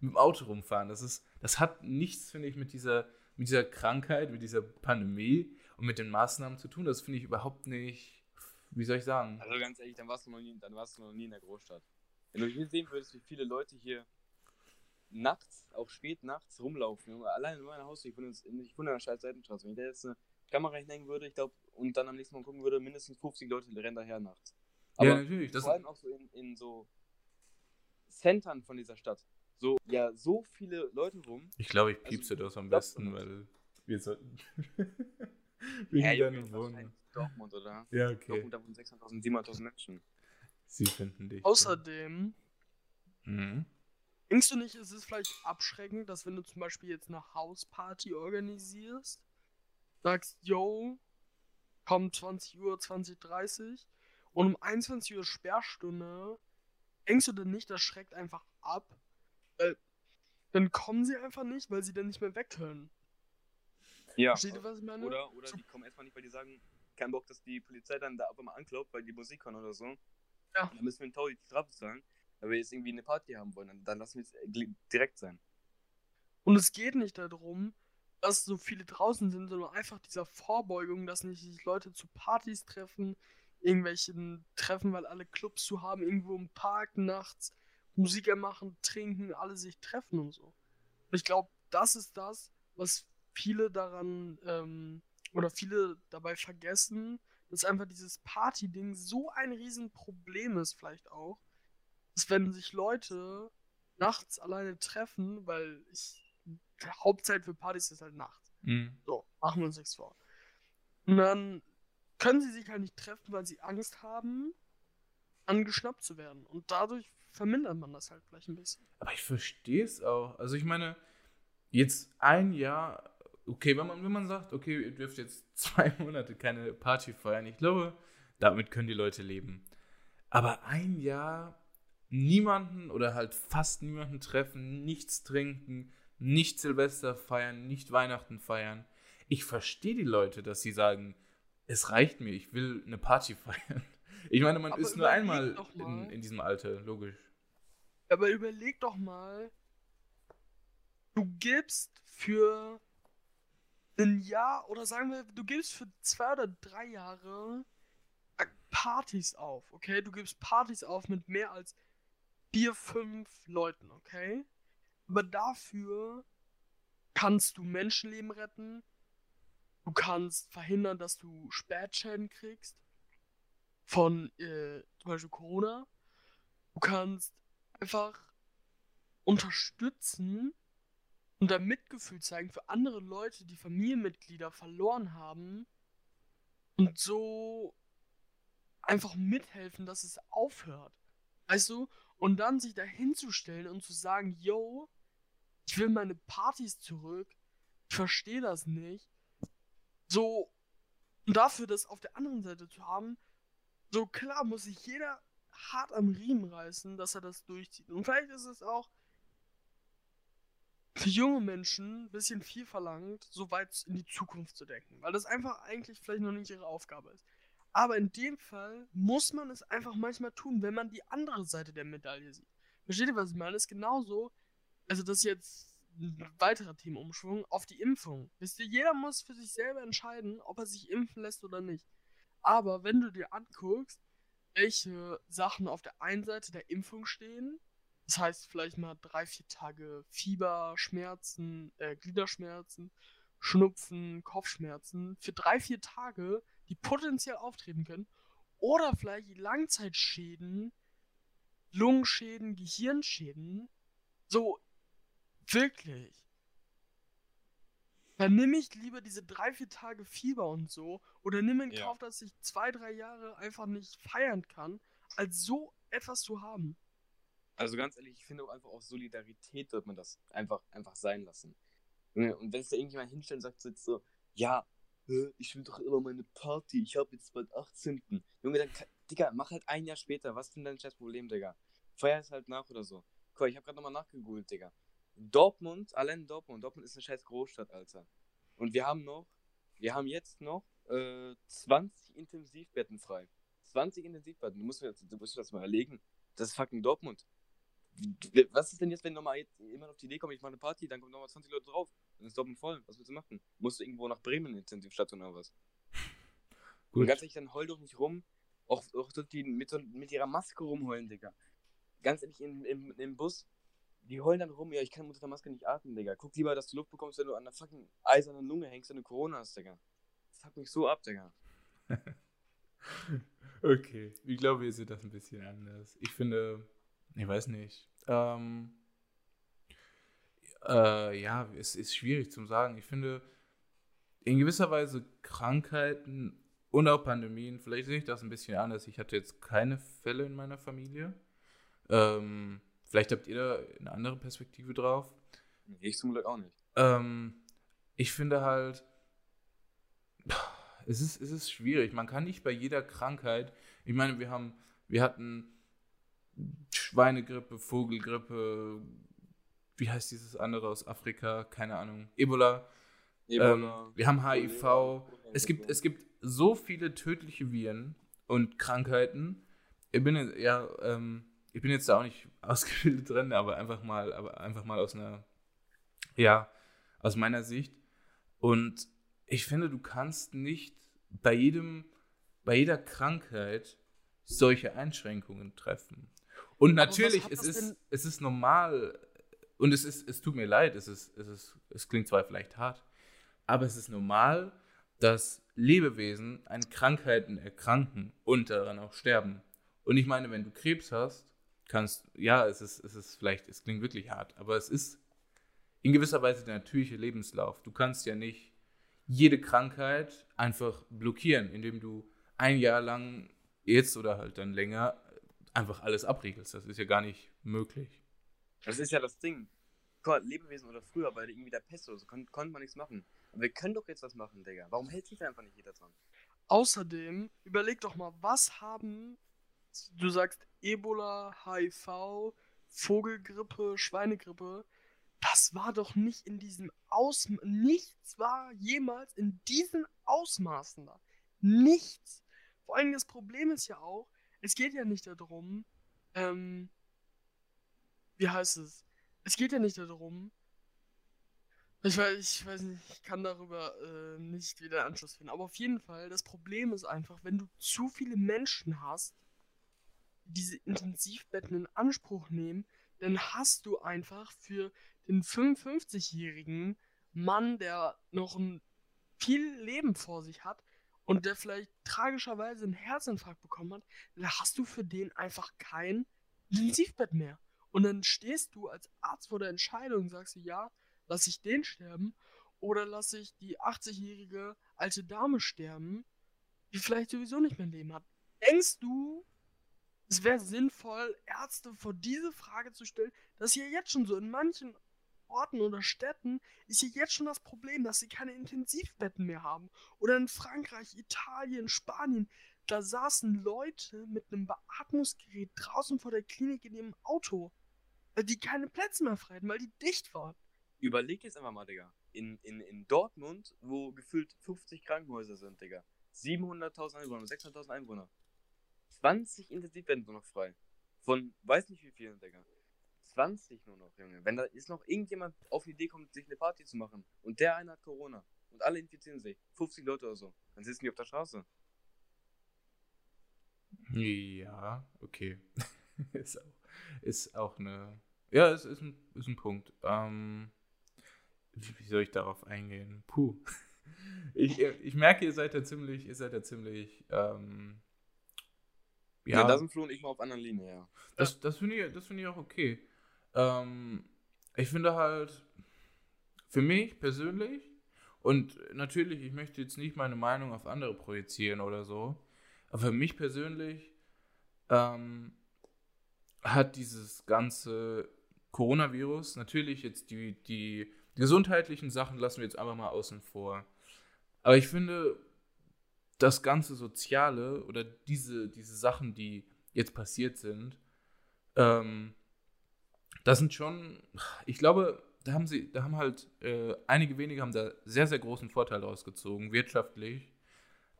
mit dem Auto rumfahren. Das, ist, das hat nichts, finde ich, mit dieser, mit dieser Krankheit, mit dieser Pandemie und mit den Maßnahmen zu tun. Das finde ich überhaupt nicht, wie soll ich sagen? Also ganz ehrlich, dann warst du noch nie, dann warst du noch nie in der Großstadt. Wenn du hier sehen würdest, wie viele Leute hier nachts, auch spät nachts rumlaufen, Junge, allein in meiner Haus, ich wohne, in- ich wohne in einer scheiß Seitenstraße. Wenn ich da jetzt eine Kamera hinhängen würde, ich glaube, und dann am nächsten Mal gucken würde, mindestens 50 Leute rennen daher nachts. Aber ja, natürlich. Das, vor allem auch so in, in so Centern von dieser Stadt. So, ja, so viele Leute rum. ich glaube, ich Also, piepse das am besten, weil wir sollten. wegen Ja, deiner Wohnung. wahrscheinlich Dortmund, oder? Ja, okay. Dortmund, da wohnen 600.000, 700.000 Menschen. Sie finden dich. Außerdem, Mhm. denkst du nicht, es ist vielleicht abschreckend, dass wenn du zum Beispiel jetzt eine Hausparty organisierst, sagst, yo, komm 20 Uhr, 20, 30 und um 21 Uhr Sperrstunde, denkst du denn nicht, das schreckt einfach ab? Weil dann kommen sie einfach nicht, weil sie dann nicht mehr weg können. Ja. Versteht ihr, was ich meine? Oder, oder die kommen erstmal nicht, weil die sagen, kein Bock, dass die Polizei dann da auf einmal anklopft, weil die Musik hören oder so. Ja. Dann müssen wir einen Taui die Strafe zahlen, weil wir jetzt irgendwie eine Party haben wollen. Dann, lassen wir es äh, direkt sein. Und es geht nicht darum, dass so viele draußen sind, sondern einfach dieser Vorbeugung, dass nicht sich Leute zu Partys treffen, irgendwelchen Treffen, weil alle Clubs zu haben, irgendwo im Park nachts Musiker machen, trinken, alle sich treffen und so. Und ich glaube, das ist das, was viele daran ähm, oder viele dabei vergessen, dass einfach dieses Party-Ding so ein Riesenproblem ist, vielleicht auch, dass wenn sich Leute nachts alleine treffen, weil ich die Hauptzeit für Partys ist halt nachts. Mhm. So, machen wir uns nichts vor. Und dann können sie sich halt nicht treffen, weil sie Angst haben, angeschnappt zu werden. Und dadurch vermindert man das halt vielleicht ein bisschen. Aber ich verstehe es auch. Also ich meine, jetzt ein Jahr, okay, wenn man, wenn man sagt, okay, ihr dürft jetzt zwei Monate keine Party feiern, ich glaube, damit können die Leute leben. Aber ein Jahr niemanden oder halt fast niemanden treffen, nichts trinken, nicht Silvester feiern, nicht Weihnachten feiern. Ich verstehe die Leute, dass sie sagen, es reicht mir, ich will eine Party feiern. Ich meine, man Aber ist nur einmal in, in diesem Alter, logisch. Aber überleg doch mal, du gibst für ein Jahr oder sagen wir, du gibst für zwei oder drei Jahre Partys auf, okay? Du gibst Partys auf mit mehr als vier, fünf Leuten, okay? Aber dafür kannst du Menschenleben retten, du kannst verhindern, dass du Spätschäden kriegst von äh, zum Beispiel Corona. Du kannst einfach unterstützen und da Mitgefühl zeigen für andere Leute, die Familienmitglieder verloren haben und so einfach mithelfen, dass es aufhört. Weißt du? Und dann sich da hinzustellen und zu sagen, yo, ich will meine Partys zurück, ich verstehe das nicht. So, und dafür das auf der anderen Seite zu haben, so klar muss sich jeder hart am Riemen reißen, dass er das durchzieht. Und vielleicht ist es auch für junge Menschen ein bisschen viel verlangt, so weit in die Zukunft zu denken, weil das einfach eigentlich vielleicht noch nicht ihre Aufgabe ist. Aber in dem Fall muss man es einfach manchmal tun, wenn man die andere Seite der Medaille sieht. Versteht ihr, was ich meine? Das ist genauso, also das ist jetzt ein weiterer Themenumschwung, auf die Impfung. Wisst ihr, jeder muss für sich selber entscheiden, ob er sich impfen lässt oder nicht. Aber wenn du dir anguckst, welche Sachen auf der einen Seite der Impfung stehen, das heißt vielleicht mal drei, vier Tage Fieber, Schmerzen, äh, Gliederschmerzen, Schnupfen, Kopfschmerzen, für drei, vier Tage, die potenziell auftreten können, oder vielleicht Langzeitschäden, Lungenschäden, Gehirnschäden, so wirklich. Dann nehme ich lieber diese drei, vier Tage Fieber und so, oder nimm in Ja. Kauf, dass ich zwei, drei Jahre einfach nicht feiern kann, als so etwas zu haben. Also ganz ehrlich, ich finde auch einfach aus Solidarität wird man das einfach, einfach sein lassen. Und wenn es da irgendjemand hinstellt und sagt so, jetzt so, ja, ich will doch immer meine Party, ich habe jetzt bald 18. Junge, dann, Digga, mach halt ein Jahr später, was ist denn dein scheiß Problem, Digga? Feier es halt nach oder so. Guck, ich habe gerade nochmal nachgegoogelt, Digga. Dortmund, allein Dortmund, Dortmund ist eine scheiß Großstadt, Alter. Und wir haben noch, wir haben jetzt noch äh, 20 Intensivbetten frei. 20 Intensivbetten, du musst mir das, du musst dir das mal überlegen. Das ist fucking Dortmund. Was ist denn jetzt, wenn nochmal jetzt jemand auf die Idee kommt, ich mache eine Party, dann kommen nochmal 20 Leute drauf. Dann ist Dortmund voll. Was willst du machen? Musst du irgendwo nach Bremen in die Intensivstation oder was? Und Gut. ganz ehrlich, dann heul doch nicht rum. Auch, auch die mit, so, mit ihrer Maske rumheulen, Digga. Ganz ehrlich, im, im, im Bus, die heulen dann rum, ja, ich kann unter der Maske nicht atmen, Digga. Guck lieber, dass du Luft bekommst, wenn du an der fucking eisernen Lunge hängst, wenn du Corona hast, Digga. Das fuckt mich so ab, Digga. Okay, ich glaube, ihr seht das ein bisschen anders. Ich finde, ich weiß nicht. Ähm, äh, ja, es ist schwierig zu sagen. Ich finde, in gewisser Weise Krankheiten und auch Pandemien, vielleicht sehe ich das ein bisschen anders. Ich hatte jetzt keine Fälle in meiner Familie. Ähm, vielleicht habt ihr da eine andere Perspektive drauf. Ich zum Glück auch nicht. Ähm, ich finde halt, es ist, es ist schwierig. Man kann nicht bei jeder Krankheit, ich meine, wir haben, wir hatten Schweinegrippe, Vogelgrippe, wie heißt dieses andere aus Afrika? Keine Ahnung. Ebola. Ähm, wir haben HIV. Es gibt, es gibt so viele tödliche Viren und Krankheiten. Ich bin jetzt, ja, ähm, ich bin jetzt da auch nicht ausgebildet drin, aber einfach mal, aber einfach mal aus einer Ja, aus meiner Sicht. Und ich finde, du kannst nicht bei jedem, bei jeder Krankheit solche Einschränkungen treffen. Und natürlich, es ist, es ist normal und es ist, es tut mir leid, es ist, es ist, es klingt zwar vielleicht hart, aber es ist normal, dass Lebewesen an Krankheiten erkranken und daran auch sterben. Und ich meine, wenn du Krebs hast, kannst, ja, es ist, es ist vielleicht, es klingt wirklich hart, aber es ist in gewisser Weise der natürliche Lebenslauf. Du kannst ja nicht jede Krankheit einfach blockieren, indem du ein Jahr lang jetzt oder halt dann länger einfach alles abriegelst. Das ist ja gar nicht möglich. Das ist ja das Ding. Guck mal, Lebewesen oder früher bei irgendwie der Pest oder so, kon konnte man nichts machen. Aber wir können doch jetzt was machen, Digga. Warum hält sich da einfach nicht jeder dran? Außerdem, überleg doch mal, was haben, du sagst Ebola, HIV, Vogelgrippe, Schweinegrippe, das war doch nicht in diesem Ausmaß, nichts war jemals in diesen Ausmaßen da. Nichts. Vor allem das Problem ist ja auch, es geht ja nicht darum, ähm, wie heißt es? Es geht ja nicht darum, ich weiß, ich weiß nicht, ich kann darüber äh, nicht wieder Anschluss finden. Aber auf jeden Fall, das Problem ist einfach, wenn du zu viele Menschen hast, die diese Intensivbetten in Anspruch nehmen, dann hast du einfach für den 55-jährigen Mann, der noch ein viel Leben vor sich hat und der vielleicht tragischerweise einen Herzinfarkt bekommen hat, da hast du für den einfach kein Intensivbett mehr. Und dann stehst du als Arzt vor der Entscheidung und sagst, ja, lasse ich den sterben oder lasse ich die 80-jährige alte Dame sterben, die vielleicht sowieso nicht mehr Leben hat. Denkst du, es wäre sinnvoll, Ärzte vor diese Frage zu stellen? Das ist ja jetzt schon so. In manchen Orten oder Städten ist ja jetzt schon das Problem, dass sie keine Intensivbetten mehr haben. Oder in Frankreich, Italien, Spanien, da saßen Leute mit einem Beatmungsgerät draußen vor der Klinik in ihrem Auto, weil die keine Plätze mehr frei hatten, weil die dicht waren. Überleg jetzt einfach mal, Digga. In, in, in Dortmund, wo gefühlt 50 Krankenhäuser sind, Digga. 700.000 Einwohner, 600.000 Einwohner. 20 Intensivbetten sind noch frei. Von weiß nicht wie vielen, Digga. 20 nur noch, Junge. Wenn da ist noch irgendjemand auf die Idee kommt, sich eine Party zu machen und der eine hat Corona und alle infizieren sich, 50 Leute oder so, dann sitzen die auf der Straße. Ja, okay. ist, auch, ist auch eine. Ja, es ist ein, ist ein Punkt. Ähm, wie, soll ich darauf eingehen? Puh. Ich, ich merke, ihr seid ja ziemlich, ihr seid ja ziemlich. Ähm, Ja, ja, da sind Flo und ich mal auf anderen Linien, ja. das, das finde ich, das finde ich auch okay. Ähm, ich finde halt, für mich persönlich, und natürlich, ich möchte jetzt nicht meine Meinung auf andere projizieren oder so, aber für mich persönlich ähm, hat dieses ganze Coronavirus, natürlich jetzt die, die gesundheitlichen Sachen lassen wir jetzt einfach mal außen vor. Aber ich finde, das ganze Soziale oder diese, diese Sachen, die jetzt passiert sind, ähm, das sind schon, ich glaube, da haben sie, da haben halt äh, einige wenige haben da sehr, sehr großen Vorteil rausgezogen, wirtschaftlich.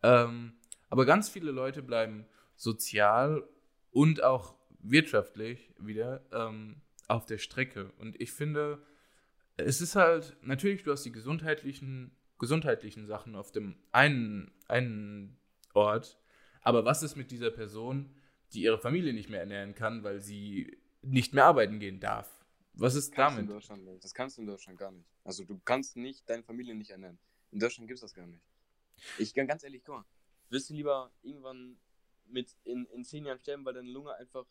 Ähm, aber ganz viele Leute bleiben sozial und auch wirtschaftlich wieder ähm, auf der Strecke. Und ich finde, es ist halt, natürlich, du hast die gesundheitlichen, gesundheitlichen Sachen auf dem einen, einen Ort, aber was ist mit dieser Person, die ihre Familie nicht mehr ernähren kann, weil sie nicht mehr arbeiten gehen darf? Was ist Kannst damit? Deutschland nicht. Das kannst du in Deutschland gar nicht. Also du kannst nicht deine Familie nicht ernähren. In Deutschland gibt es das gar nicht. Ich kann ganz ehrlich, guck mal, willst du lieber irgendwann mit in, in zehn Jahren sterben, weil deine Lunge einfach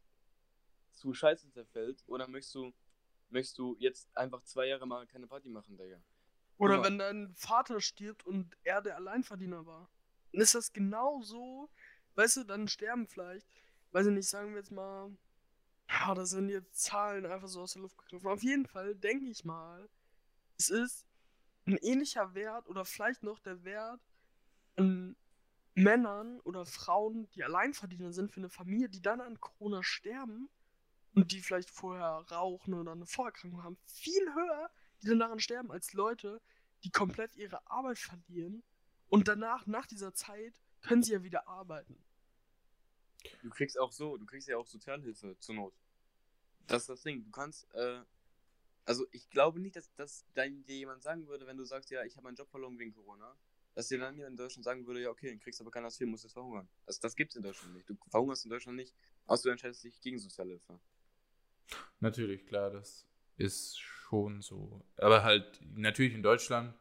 zu scheiße zerfällt? Oder möchtest du, möchtest du jetzt einfach zwei Jahre mal keine Party machen, Digga? Oder wenn dein Vater stirbt und er der Alleinverdiener war. Dann ist das genau so, weißt du, dann sterben vielleicht, weiß ich nicht, sagen wir jetzt mal, ja, das sind jetzt Zahlen einfach so aus der Luft gegriffen. Auf jeden Fall denke ich mal, es ist ein ähnlicher Wert oder vielleicht noch der Wert an Männern oder Frauen, die Alleinverdiener sind für eine Familie, die dann an Corona sterben und die vielleicht vorher rauchen oder eine Vorerkrankung haben, viel höher, die dann daran sterben, als Leute, die komplett ihre Arbeit verlieren und danach, nach dieser Zeit, können sie ja wieder arbeiten. Du kriegst auch so, du kriegst ja auch Sozialhilfe zur Not. Das ist das Ding. Du kannst, äh, Also ich glaube nicht, dass, dass dann dir jemand sagen würde, wenn du sagst, ja, ich habe meinen Job verloren wegen Corona, dass dir dann jemand in Deutschland sagen würde, ja, okay, dann kriegst aber kein IV, musst jetzt verhungern. Also das gibt's in Deutschland nicht. Du verhungerst in Deutschland nicht, außer du entscheidest dich gegen Sozialhilfe. Natürlich, klar, das ist schon so. Aber halt, natürlich in Deutschland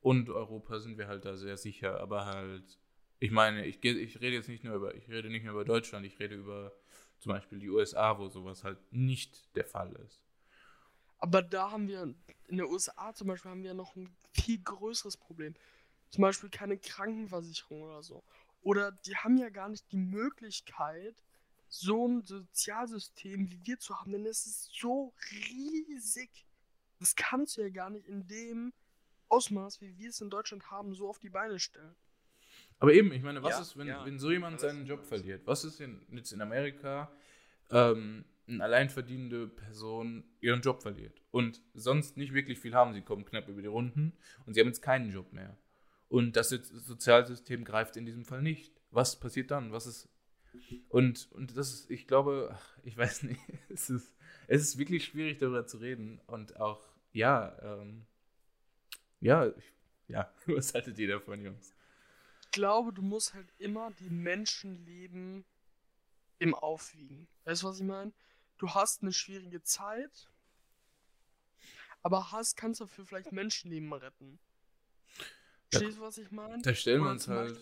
und Europa sind wir halt da sehr sicher. Aber halt, ich meine, ich, ich rede jetzt nicht nur über, ich rede nicht nur über Deutschland, ich rede über zum Beispiel die USA, wo sowas halt nicht der Fall ist. Aber da haben wir, in der USA zum Beispiel, haben wir noch ein viel größeres Problem. Zum Beispiel keine Krankenversicherung oder so. Oder die haben ja gar nicht die Möglichkeit, so ein Sozialsystem wie wir zu haben, denn es ist so riesig. Das kannst du ja gar nicht in dem Ausmaß, wie wir es in Deutschland haben, so auf die Beine stellen. Aber eben, ich meine, was Ja, ist, wenn, ja. wenn so jemand seinen Job verliert? Was ist in, jetzt in Amerika ähm, eine alleinverdienende Person ihren Job verliert und sonst nicht wirklich viel haben? Sie kommen knapp über die Runden und sie haben jetzt keinen Job mehr. Und das Sozialsystem greift in diesem Fall nicht. Was passiert dann? Was ist. Und, und das ist, ich glaube, ach, ich weiß nicht, es ist, es ist wirklich schwierig darüber zu reden und auch, ja, ähm, ja, ich, ja, was haltet ihr davon, Jungs? Ich glaube, du musst halt immer die Menschenleben im Aufwiegen. Weißt du, was ich meine? Du hast eine schwierige Zeit, aber hast, kannst dafür vielleicht Menschenleben retten. Verstehst du, was ich meine? Da stellen wir uns halt,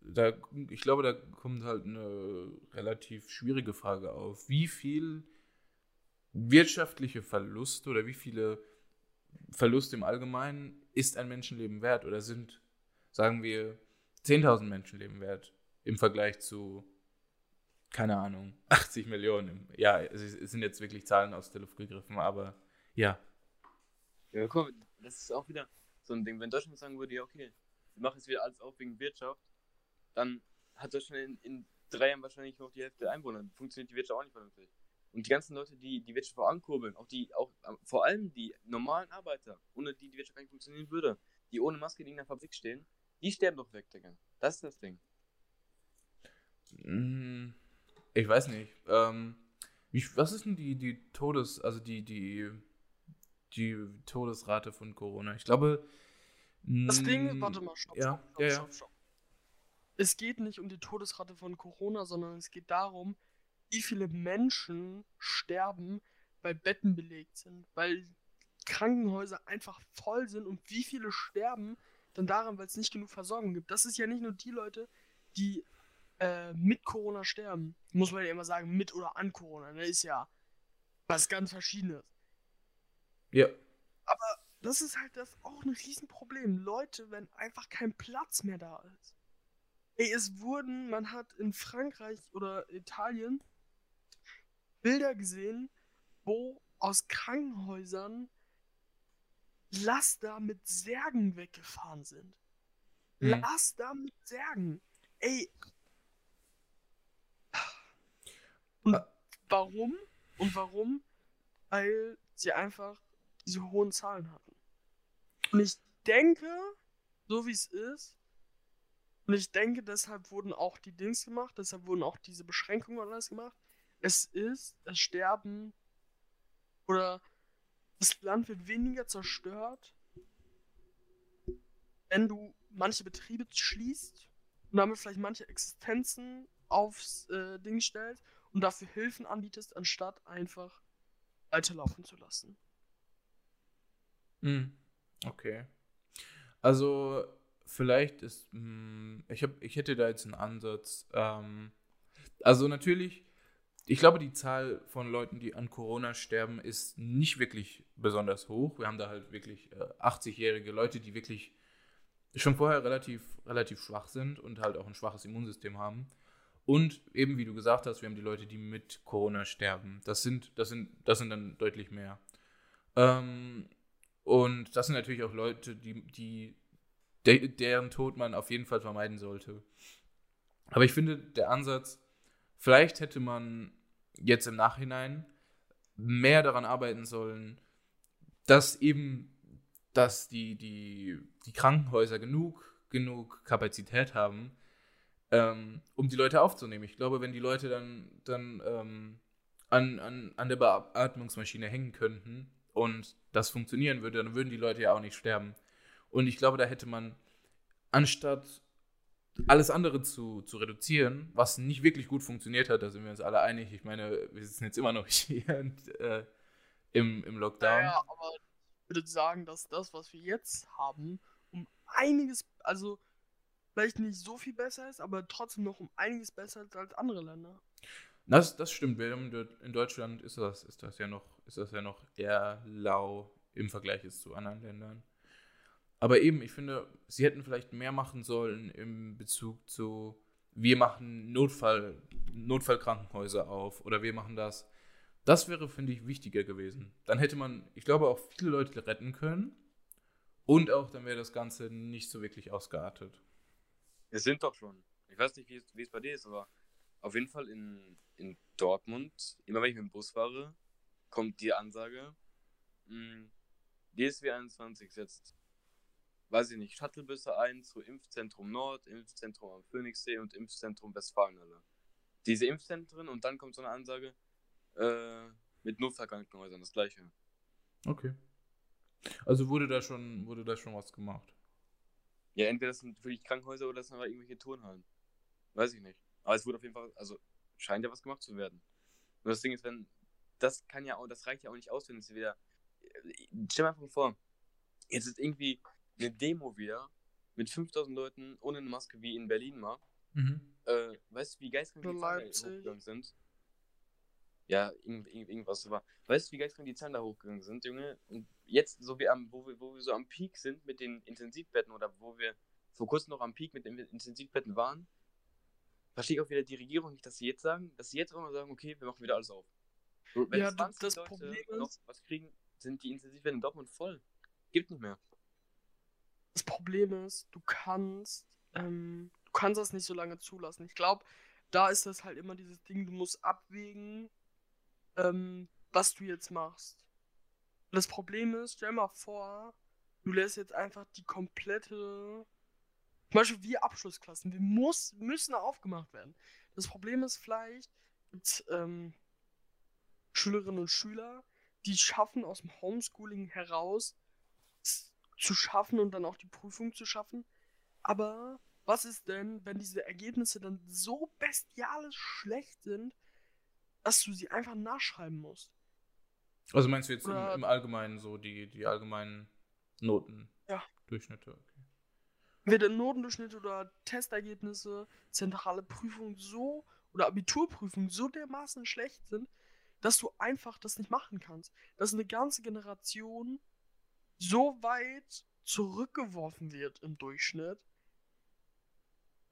da, ich glaube, da kommt halt eine relativ schwierige Frage auf. Wie viel wirtschaftliche Verluste oder wie viele Verluste im Allgemeinen ist ein Menschenleben wert oder sind, sagen wir, 10.000 Menschenleben wert im Vergleich zu, keine Ahnung, 80 Millionen. Ja, es sind jetzt wirklich Zahlen aus der Luft gegriffen, aber ja. Ja, guck das ist auch wieder so ein Ding. Wenn Deutschland sagen würde, ja, okay, wir machen jetzt wieder alles auf wegen Wirtschaft, dann hat Deutschland in, in drei Jahren wahrscheinlich noch die Hälfte der Einwohner. Dann funktioniert die Wirtschaft auch nicht vernünftig. Und die ganzen Leute, die die Wirtschaft vorankurbeln, auch die, auch ähm, vor allem die normalen Arbeiter, ohne die die Wirtschaft gar nicht funktionieren würde, die ohne Maske in der Fabrik stehen, die sterben doch weg, Digga. Das ist das Ding. Mm, Ich weiß nicht. Ähm, wie, was ist denn die, die Todes, also die, die, die Todesrate von Corona? Ich glaube. Das Ding, mm, warte mal, stopp, ja, stopp, stopp, ja, ja. stopp, stopp. Es geht nicht um die Todesrate von Corona, sondern es geht darum, wie viele Menschen sterben, weil Betten belegt sind, weil Krankenhäuser einfach voll sind und wie viele sterben dann daran, weil es nicht genug Versorgung gibt. Das ist ja nicht nur die Leute, die äh, mit Corona sterben. Muss man ja immer sagen, mit oder an Corona. Ne? Ist ja was ganz Verschiedenes. Ja. Das ist halt das auch ein Riesenproblem. Leute, wenn einfach kein Platz mehr da ist. Ey, es wurden, man hat in Frankreich oder Italien Bilder gesehen, wo aus Krankenhäusern Laster mit Särgen weggefahren sind. Hm. Laster mit Särgen. Ey. Und Ah. warum? Und warum? Weil sie einfach diese hohen Zahlen hatten. Und ich denke, so wie es ist, und ich denke, deshalb wurden auch die Dings gemacht, deshalb wurden auch diese Beschränkungen und alles gemacht. Es ist, es sterben oder das Land wird weniger zerstört, wenn du manche Betriebe schließt und damit vielleicht manche Existenzen aufs äh, Ding stellst und dafür Hilfen anbietest, anstatt einfach weiterlaufen zu lassen. Mm, Okay. Also, vielleicht ist. mm, Ich, hab, ich hätte da jetzt einen Ansatz. Ähm, also, natürlich. Ich glaube, die Zahl von Leuten, die an Corona sterben, ist nicht wirklich besonders hoch. Wir haben da halt wirklich äh, 80-jährige Leute, die wirklich schon vorher relativ, relativ schwach sind und halt auch ein schwaches Immunsystem haben. Und eben, wie du gesagt hast, wir haben die Leute, die mit Corona sterben. Das sind, das sind, das sind dann deutlich mehr. Ähm, und das sind natürlich auch Leute, die, die de, deren Tod man auf jeden Fall vermeiden sollte. Aber ich finde, der Ansatz, vielleicht hätte man jetzt im Nachhinein mehr daran arbeiten sollen, dass eben, dass die, die, die Krankenhäuser genug, genug Kapazität haben, ähm, um die Leute aufzunehmen. Ich glaube, wenn die Leute dann, dann ähm, an, an, an der Beatmungsmaschine hängen könnten und das funktionieren würde, dann würden die Leute ja auch nicht sterben. Und ich glaube, da hätte man, anstatt alles andere zu, zu reduzieren, was nicht wirklich gut funktioniert hat, da sind wir uns alle einig. Ich meine, wir sitzen jetzt immer noch hier und, äh, im, im Lockdown. Ja, aber ich würde sagen, dass das, was wir jetzt haben, um einiges, also vielleicht nicht so viel besser ist, aber trotzdem noch um einiges besser ist als andere Länder. Das, das stimmt. In Deutschland ist das, ist, das ja noch, ist das ja noch eher lau im Vergleich jetzt zu anderen Ländern. Aber eben, ich finde, sie hätten vielleicht mehr machen sollen im Bezug zu, wir machen Notfall, Notfallkrankenhäuser auf oder wir machen das. Das wäre, finde ich, wichtiger gewesen. Dann hätte man, ich glaube, auch viele Leute retten können und auch dann wäre das Ganze nicht so wirklich ausgeartet. Es sind doch schon. Ich weiß nicht, wie es, bei dir ist, aber auf jeden Fall in, in Dortmund, immer wenn ich mit dem Bus fahre, kommt die Ansage, mh, DSW 21 setzt, weiß ich nicht, Shuttlebusse ein zu Impfzentrum Nord, Impfzentrum am Phoenixsee und Impfzentrum Westfalenhalle. Diese Impfzentren und dann kommt so eine Ansage äh, mit Notfallkrankenhäusern, das gleiche. Okay. Also wurde da schon, wurde da schon was gemacht. Ja, entweder das sind wirklich Krankenhäuser oder das sind aber irgendwelche Turnhallen. Weiß ich nicht. Aber es wurde auf jeden Fall, also scheint ja was gemacht zu werden. Nur das Ding ist, wenn, das kann ja auch, das reicht ja auch nicht aus, wenn es wieder, stell dir einfach mal vor, jetzt ist irgendwie eine Demo wieder mit 5000 Leuten ohne eine Maske wie in Berlin mal. Mhm. Äh, weißt du, wie geistkrank die Zahlen da hochgegangen sind? Ja, irgend, irgend, irgendwas war. Weißt du, wie geistkrank die Zahlen da hochgegangen sind, Junge? Und jetzt, so wie am, wo wir, wo wir so am Peak sind mit den Intensivbetten oder wo wir vor kurzem noch am Peak mit den Intensivbetten waren, verstehe ich auch wieder die Regierung nicht, dass sie jetzt sagen, dass sie jetzt auch mal sagen, okay, wir machen wieder alles auf. Wenn Ja, 20 das Leute Problem noch ist- was kriegen, sind die Intensivbetten in Dortmund voll. Gibt nicht mehr. Das Problem ist, du kannst, ähm, du kannst das nicht so lange zulassen. Ich glaube, da ist das halt immer dieses Ding, du musst abwägen, ähm, was du jetzt machst. Und das Problem ist, stell mal vor, du lässt jetzt einfach die komplette, zum Beispiel wie Abschlussklassen, wir muss, müssen aufgemacht werden. Das Problem ist vielleicht, gibt's, ähm, Schülerinnen und Schüler, die schaffen aus dem Homeschooling heraus, zu schaffen und dann auch die Prüfung zu schaffen. Aber was ist denn, wenn diese Ergebnisse dann so bestialisch schlecht sind, dass du sie einfach nachschreiben musst? Also meinst du jetzt im, im Allgemeinen so die, die allgemeinen Noten? Ja. Durchschnitte, okay. Weder Notendurchschnitt oder Testergebnisse, zentrale Prüfungen so oder Abiturprüfungen so dermaßen schlecht sind, dass du einfach das nicht machen kannst. Dass eine ganze Generation so weit zurückgeworfen wird im Durchschnitt.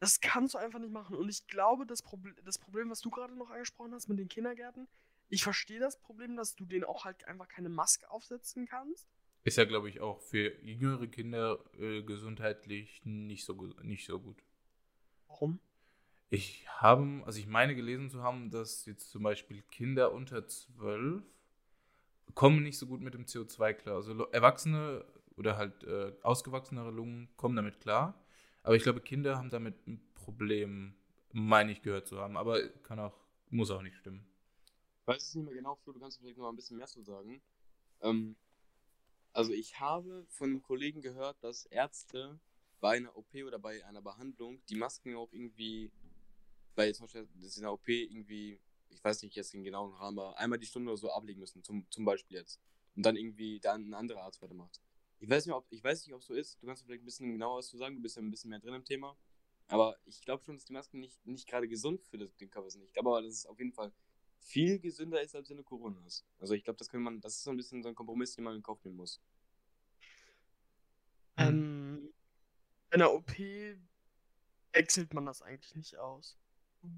Das kannst du einfach nicht machen. Und ich glaube, das, Proble das Problem, was du gerade noch angesprochen hast mit den Kindergärten, ich verstehe das Problem, dass du denen auch halt einfach keine Maske aufsetzen kannst. Ist ja, glaube ich, auch für jüngere Kinder äh, gesundheitlich nicht so, nicht so gut. Warum? Ich habe, also ich meine gelesen zu haben, dass jetzt zum Beispiel Kinder unter 12 kommen nicht so gut mit dem CO2 klar. Also Erwachsene oder halt äh, ausgewachsenere Lungen kommen damit klar. Aber ich glaube, Kinder haben damit ein Problem, meine ich gehört zu haben. Aber kann auch, muss auch nicht stimmen. Ich weiß es nicht mehr genau, Flo, du kannst vielleicht noch ein bisschen mehr zu sagen. Ähm, also ich habe von einem Kollegen gehört, dass Ärzte bei einer OP oder bei einer Behandlung die Masken auch irgendwie, bei zum Beispiel in der OP irgendwie, ich weiß nicht jetzt den genauen Rahmen, aber einmal die Stunde oder so ablegen müssen, zum, zum Beispiel jetzt. Und dann irgendwie dann ein anderer Arzt weitermacht. Ich weiß nicht, ob ich weiß nicht, ob es so ist. Du kannst vielleicht ein bisschen genauer was zu sagen, du bist ja ein bisschen mehr drin im Thema. Aber ich glaube schon, dass die Masken nicht, nicht gerade gesund für das, den Körper sind. Ich glaube aber, dass es auf jeden Fall viel gesünder ist, als wenn du Corona hast. Also ich glaube, das kann man, das ist so ein bisschen so ein Kompromiss, den man in Kauf nehmen muss. Ähm, in der OP wechselt man das eigentlich nicht aus.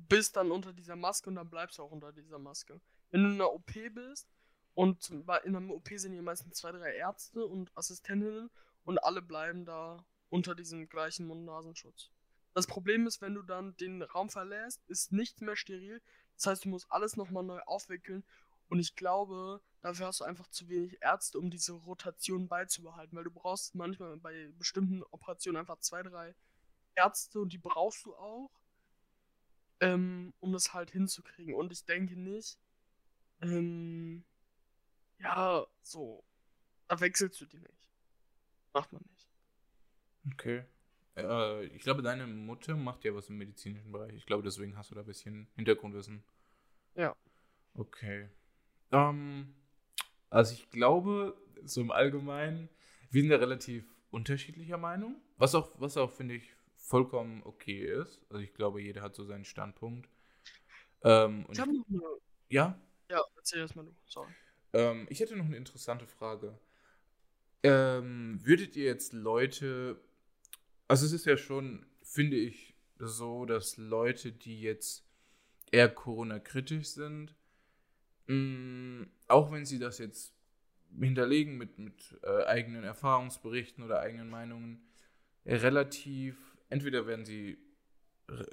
Bist dann unter dieser Maske und dann bleibst du auch unter dieser Maske. Wenn du in der OP bist und in einer OP sind hier meistens zwei, drei Ärzte und Assistentinnen und alle bleiben da unter diesem gleichen Mund-Nasenschutz. Das Problem ist, wenn du dann den Raum verlässt, ist nichts mehr steril. Das heißt, du musst alles nochmal neu aufwickeln. Und ich glaube, dafür hast du einfach zu wenig Ärzte, um diese Rotation beizubehalten. Weil du brauchst manchmal bei bestimmten Operationen einfach zwei, drei Ärzte und die brauchst du auch, ähm, um das halt hinzukriegen. Und ich denke nicht, ähm, ja, so Da wechselst du die nicht. Macht man nicht. Okay. Äh, ich glaube, deine Mutter macht ja was im medizinischen Bereich. Ich glaube, deswegen hast du da ein bisschen Hintergrundwissen. Ja. Okay. Ähm, also ich glaube, so im Allgemeinen, wir sind ja relativ unterschiedlicher Meinung. Was auch, was auch, finde ich, vollkommen okay ist. Also ich glaube, jeder hat so seinen Standpunkt. Ähm, Ich habe noch eine. ja, Ja, erzähl erstmal du. Sorry. ähm, ich hätte noch eine interessante Frage. Ähm, würdet ihr jetzt Leute, also es ist ja schon, finde ich, so, dass Leute, die jetzt eher Corona-kritisch sind, mh, auch wenn sie das jetzt hinterlegen mit, mit äh, eigenen Erfahrungsberichten oder eigenen Meinungen, relativ, entweder werden sie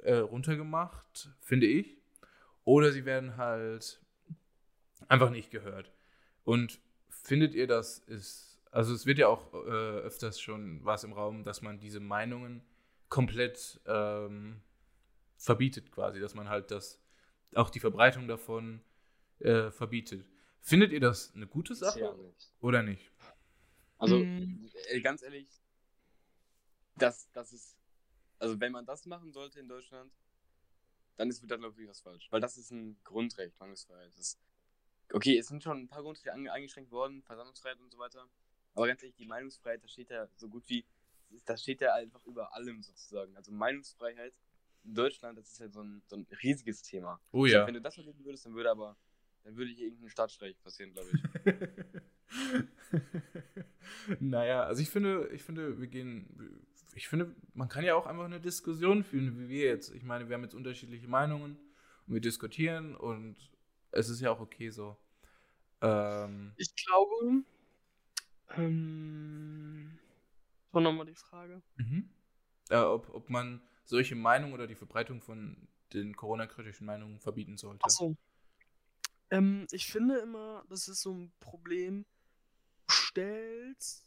äh, runtergemacht, finde ich, oder sie werden halt einfach nicht gehört. Und findet ihr, das ist, also es wird ja auch äh, öfters schon was im Raum, dass man diese Meinungen komplett ähm, verbietet quasi, dass man halt das, auch die Verbreitung davon äh, verbietet. Findet ihr das eine gute Sache Ja, nicht. oder nicht? Also, äh, ganz ehrlich, das, das ist, also wenn man das machen sollte in Deutschland, dann ist wieder, glaube ich, was falsch. Weil das ist ein Grundrecht, Meinungsfreiheit. Das ist, okay, es sind schon ein paar Grundrechte eingeschränkt worden, Versammlungsfreiheit und so weiter. Aber ganz ehrlich, die Meinungsfreiheit, das steht ja so gut wie, das steht ja einfach über allem sozusagen. Also Meinungsfreiheit in Deutschland, das ist ja so ein, so ein riesiges Thema. Oh Ich ja. glaub, Wenn du das verbieten würdest, dann würde aber, dann würde hier irgendein Staatsstreich passieren, glaube ich. naja, also ich finde, ich finde, wir gehen, ich finde, man kann ja auch einfach eine Diskussion führen, wie wir jetzt. Ich meine, wir haben jetzt unterschiedliche Meinungen und wir diskutieren und es ist ja auch okay so. Ähm, Ich glaube. Ähm. So nochmal die Frage. mhm. äh, ob, ob man solche Meinungen oder die Verbreitung von den Corona-kritischen Meinungen verbieten sollte. Achso. Ähm, ich finde immer, das ist so ein Problem. Du stellst.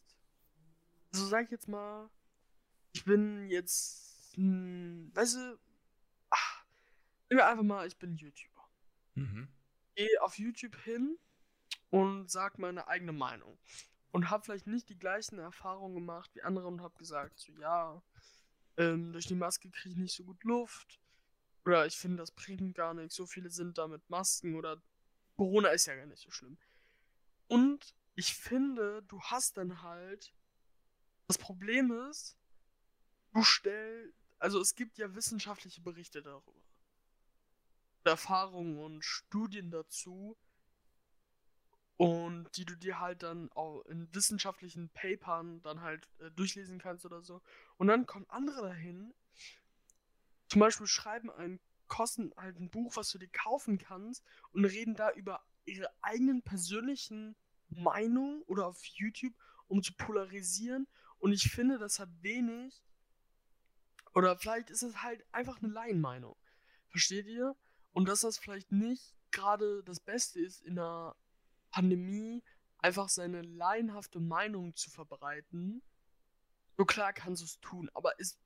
Also sag ich jetzt mal, ich bin jetzt. Hm, weißt du. Ach, einfach mal, ich bin YouTuber. Mhm. Gehe auf YouTube hin und sag meine eigene Meinung. Und habe vielleicht nicht die gleichen Erfahrungen gemacht wie andere und habe gesagt, so ja, ähm, durch die Maske kriege ich nicht so gut Luft. Oder ich finde, das bringt gar nichts. So viele sind da mit Masken oder Corona ist ja gar nicht so schlimm. Und ich finde, du hast dann halt. Das Problem ist, du stellst. Also es gibt ja wissenschaftliche Berichte darüber. Erfahrungen und Studien dazu. Und die du dir halt dann auch in wissenschaftlichen Papern dann halt äh, durchlesen kannst oder so. Und dann kommen andere dahin, zum Beispiel schreiben ein kosten halt ein Buch, was du dir kaufen kannst und reden da über ihre eigenen persönlichen Meinungen oder auf YouTube, um zu polarisieren. Und ich finde, das hat wenig. Oder vielleicht ist es halt einfach eine Laienmeinung. Versteht ihr? Und dass das vielleicht nicht gerade das Beste ist, in einer Pandemie einfach seine laienhafte Meinung zu verbreiten. So klar kannst du es tun, aber es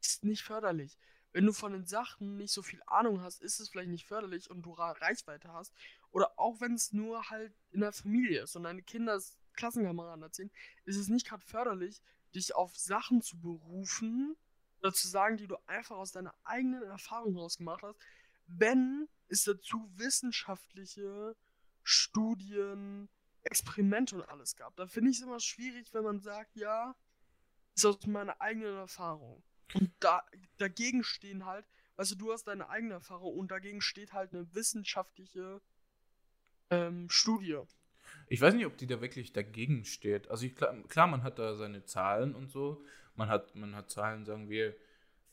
ist nicht förderlich. Wenn du von den Sachen nicht so viel Ahnung hast, ist es vielleicht nicht förderlich und du Reichweite hast. Oder auch wenn es nur halt in der Familie ist und deine Kinder Klassenkameraden erzählen, ist es nicht gerade förderlich, dich auf Sachen zu berufen oder zu sagen, die du einfach aus deiner eigenen Erfahrung rausgemacht hast, wenn es dazu wissenschaftliche Studien, Experimente und alles gab. Da finde ich es immer schwierig, wenn man sagt, ja, ist aus meiner eigenen Erfahrung. Und da, dagegen stehen halt, weißt du, du hast deine eigene Erfahrung und dagegen steht halt eine wissenschaftliche ähm, Studie. Ich weiß nicht, ob die da wirklich dagegen steht. Also ich, klar, man hat da seine Zahlen und so. Man hat, man hat Zahlen, sagen wir,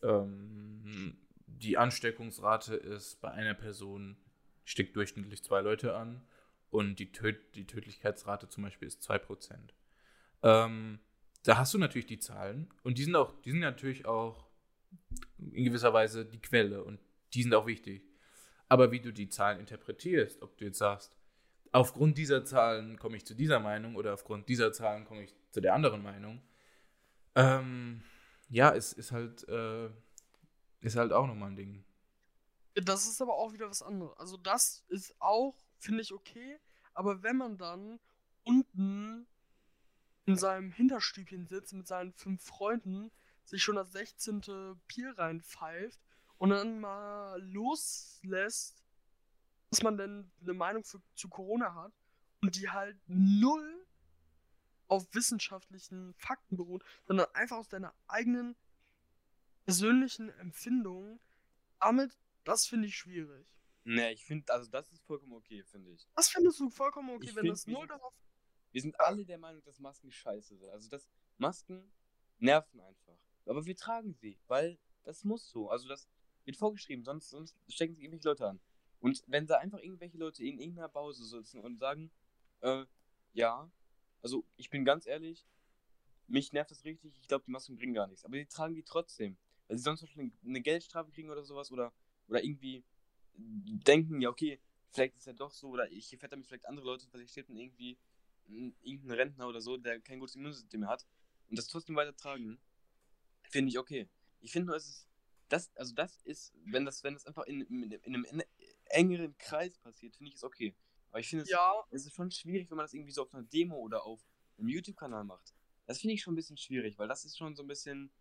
ähm, die Ansteckungsrate ist bei einer Person, steckt durchschnittlich zwei Leute an und die, Töt die Tödlichkeitsrate zum Beispiel ist 2%. Ähm, da hast du natürlich die Zahlen und die sind auch, die sind natürlich auch in gewisser Weise die Quelle und die sind auch wichtig. Aber wie du die Zahlen interpretierst, ob du jetzt sagst, aufgrund dieser Zahlen komme ich zu dieser Meinung oder aufgrund dieser Zahlen komme ich zu der anderen Meinung, ähm, ja, es ist halt, äh, ist halt auch nochmal ein Ding. Das ist aber auch wieder was anderes. Also das ist auch, finde ich, okay. Aber wenn man dann unten in seinem Hinterstübchen sitzt mit seinen fünf Freunden, sich schon das 16. Bier reinpfeift und dann mal loslässt, dass man denn eine Meinung für, zu Corona hat und die halt null auf wissenschaftlichen Fakten beruht, sondern einfach aus deiner eigenen persönlichen Empfindung. Damit, das finde ich schwierig. Ne, ich finde, also das ist vollkommen okay, finde ich. Das findest du vollkommen okay, Ich wenn find, das null darauf. Wir sind alle der Meinung, dass Masken scheiße sind. Also dass Masken nerven einfach. Aber wir tragen sie, weil das muss so. Also das wird vorgeschrieben, sonst, sonst stecken sich irgendwelche Leute an. Und wenn da einfach irgendwelche Leute in irgendeiner Pause sitzen und sagen, äh, ja, also ich bin ganz ehrlich, mich nervt das richtig, ich glaube, die Masken bringen gar nichts. Aber die tragen die trotzdem. Weil sie sonst eine- eine Geldstrafe kriegen oder sowas oder, oder irgendwie denken, ja, okay, vielleicht ist ja doch so, oder ich verfette mich vielleicht andere Leute, vielleicht steht dann irgendwie ein- irgendein Rentner oder so, der kein gutes Immunsystem mehr hat und das trotzdem weiter tragen, finde ich okay. Ich finde nur, es ist, das, also das ist, wenn das, wenn das einfach in, in, in einem engeren Kreis passiert, finde ich es okay. Aber ich finde es, Ja, es ist schon schwierig, wenn man das irgendwie so auf einer Demo oder auf einem YouTube-Kanal macht. Das finde ich schon ein bisschen schwierig, weil das ist schon so ein bisschen.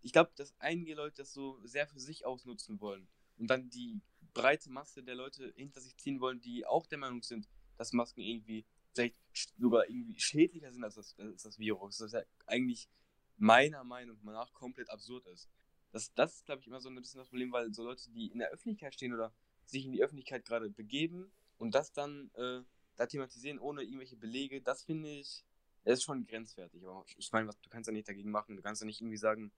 Ich glaube, dass einige Leute das so sehr für sich ausnutzen wollen und dann die breite Masse der Leute hinter sich ziehen wollen, die auch der Meinung sind, dass Masken irgendwie vielleicht sogar irgendwie schädlicher sind als das, als das Virus. Das ja eigentlich meiner Meinung nach komplett absurd ist. Das, das ist, glaube ich, immer so ein bisschen das Problem, weil so Leute, die in der Öffentlichkeit stehen oder sich in die Öffentlichkeit gerade begeben und das dann äh, da thematisieren ohne irgendwelche Belege, das finde ich, das ist schon grenzwertig. Aber ich meine, du kannst ja nicht dagegen machen. Du kannst ja nicht irgendwie sagen,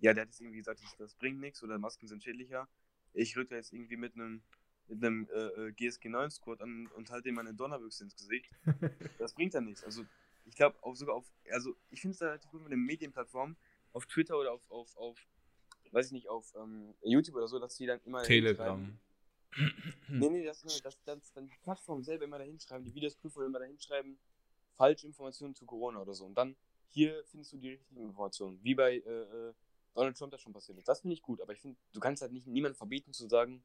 ja, der hat jetzt irgendwie gesagt, das, das bringt nichts oder Masken sind schädlicher. Ich rücke jetzt irgendwie mit einem mit einem äh, äh, GSG 9 Squad an und halte ihm meine Donnerbüchse ins Gesicht. Das bringt ja nichts. Also ich glaube auch sogar auf, also ich finde es relativ gut mit den Medienplattformen, auf Twitter oder auf, auf, auf weiß ich nicht, auf ähm, YouTube oder so, dass die dann immer Telegram. Nee, nee, das, das, das, dann die Plattform selber immer dahin schreiben, die Videosprüfer immer dahin schreiben, falsche Informationen zu Corona oder so. Und dann hier findest du die richtigen Informationen, wie bei äh, äh, Donald Trump das schon passiert ist. Das finde ich gut, aber ich finde, du kannst halt nicht niemandem verbieten zu sagen,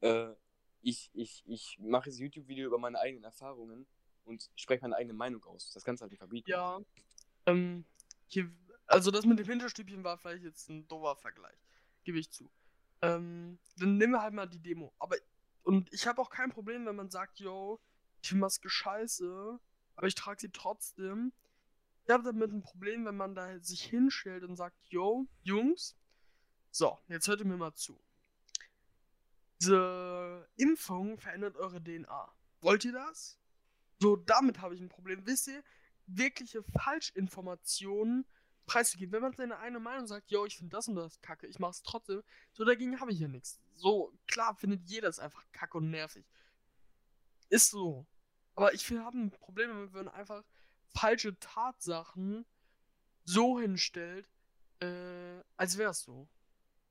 äh, ich, ich, ich mache jetzt YouTube-Video über meine eigenen Erfahrungen und spreche meine eigene Meinung aus. Das kannst du halt nicht verbieten. ja. Ähm, hier, also das mit dem Hinterstübchen war vielleicht jetzt ein doofer Vergleich. Gebe ich zu. Ähm, dann nehmen wir halt mal die Demo. Aber, und ich habe auch kein Problem, wenn man sagt, yo, ich finde Maske scheiße, aber ich trage sie trotzdem. Ich habe damit ein Problem, wenn man da sich hinstellt und sagt, yo, Jungs, so, jetzt hört ihr mir mal zu. Diese Impfung verändert eure DNA. Wollt ihr das? So, damit habe ich ein Problem. Wisst ihr, wirkliche Falschinformationen preiszugeben. Wenn man seine eigene Meinung sagt, yo, ich finde das und das kacke, ich mache es trotzdem, so dagegen habe ich ja nichts. So, klar findet jeder es einfach kacke und nervig. Ist so. Aber ich habe ein Problem damit, wenn man einfach falsche Tatsachen so hinstellt, äh, als wäre es so.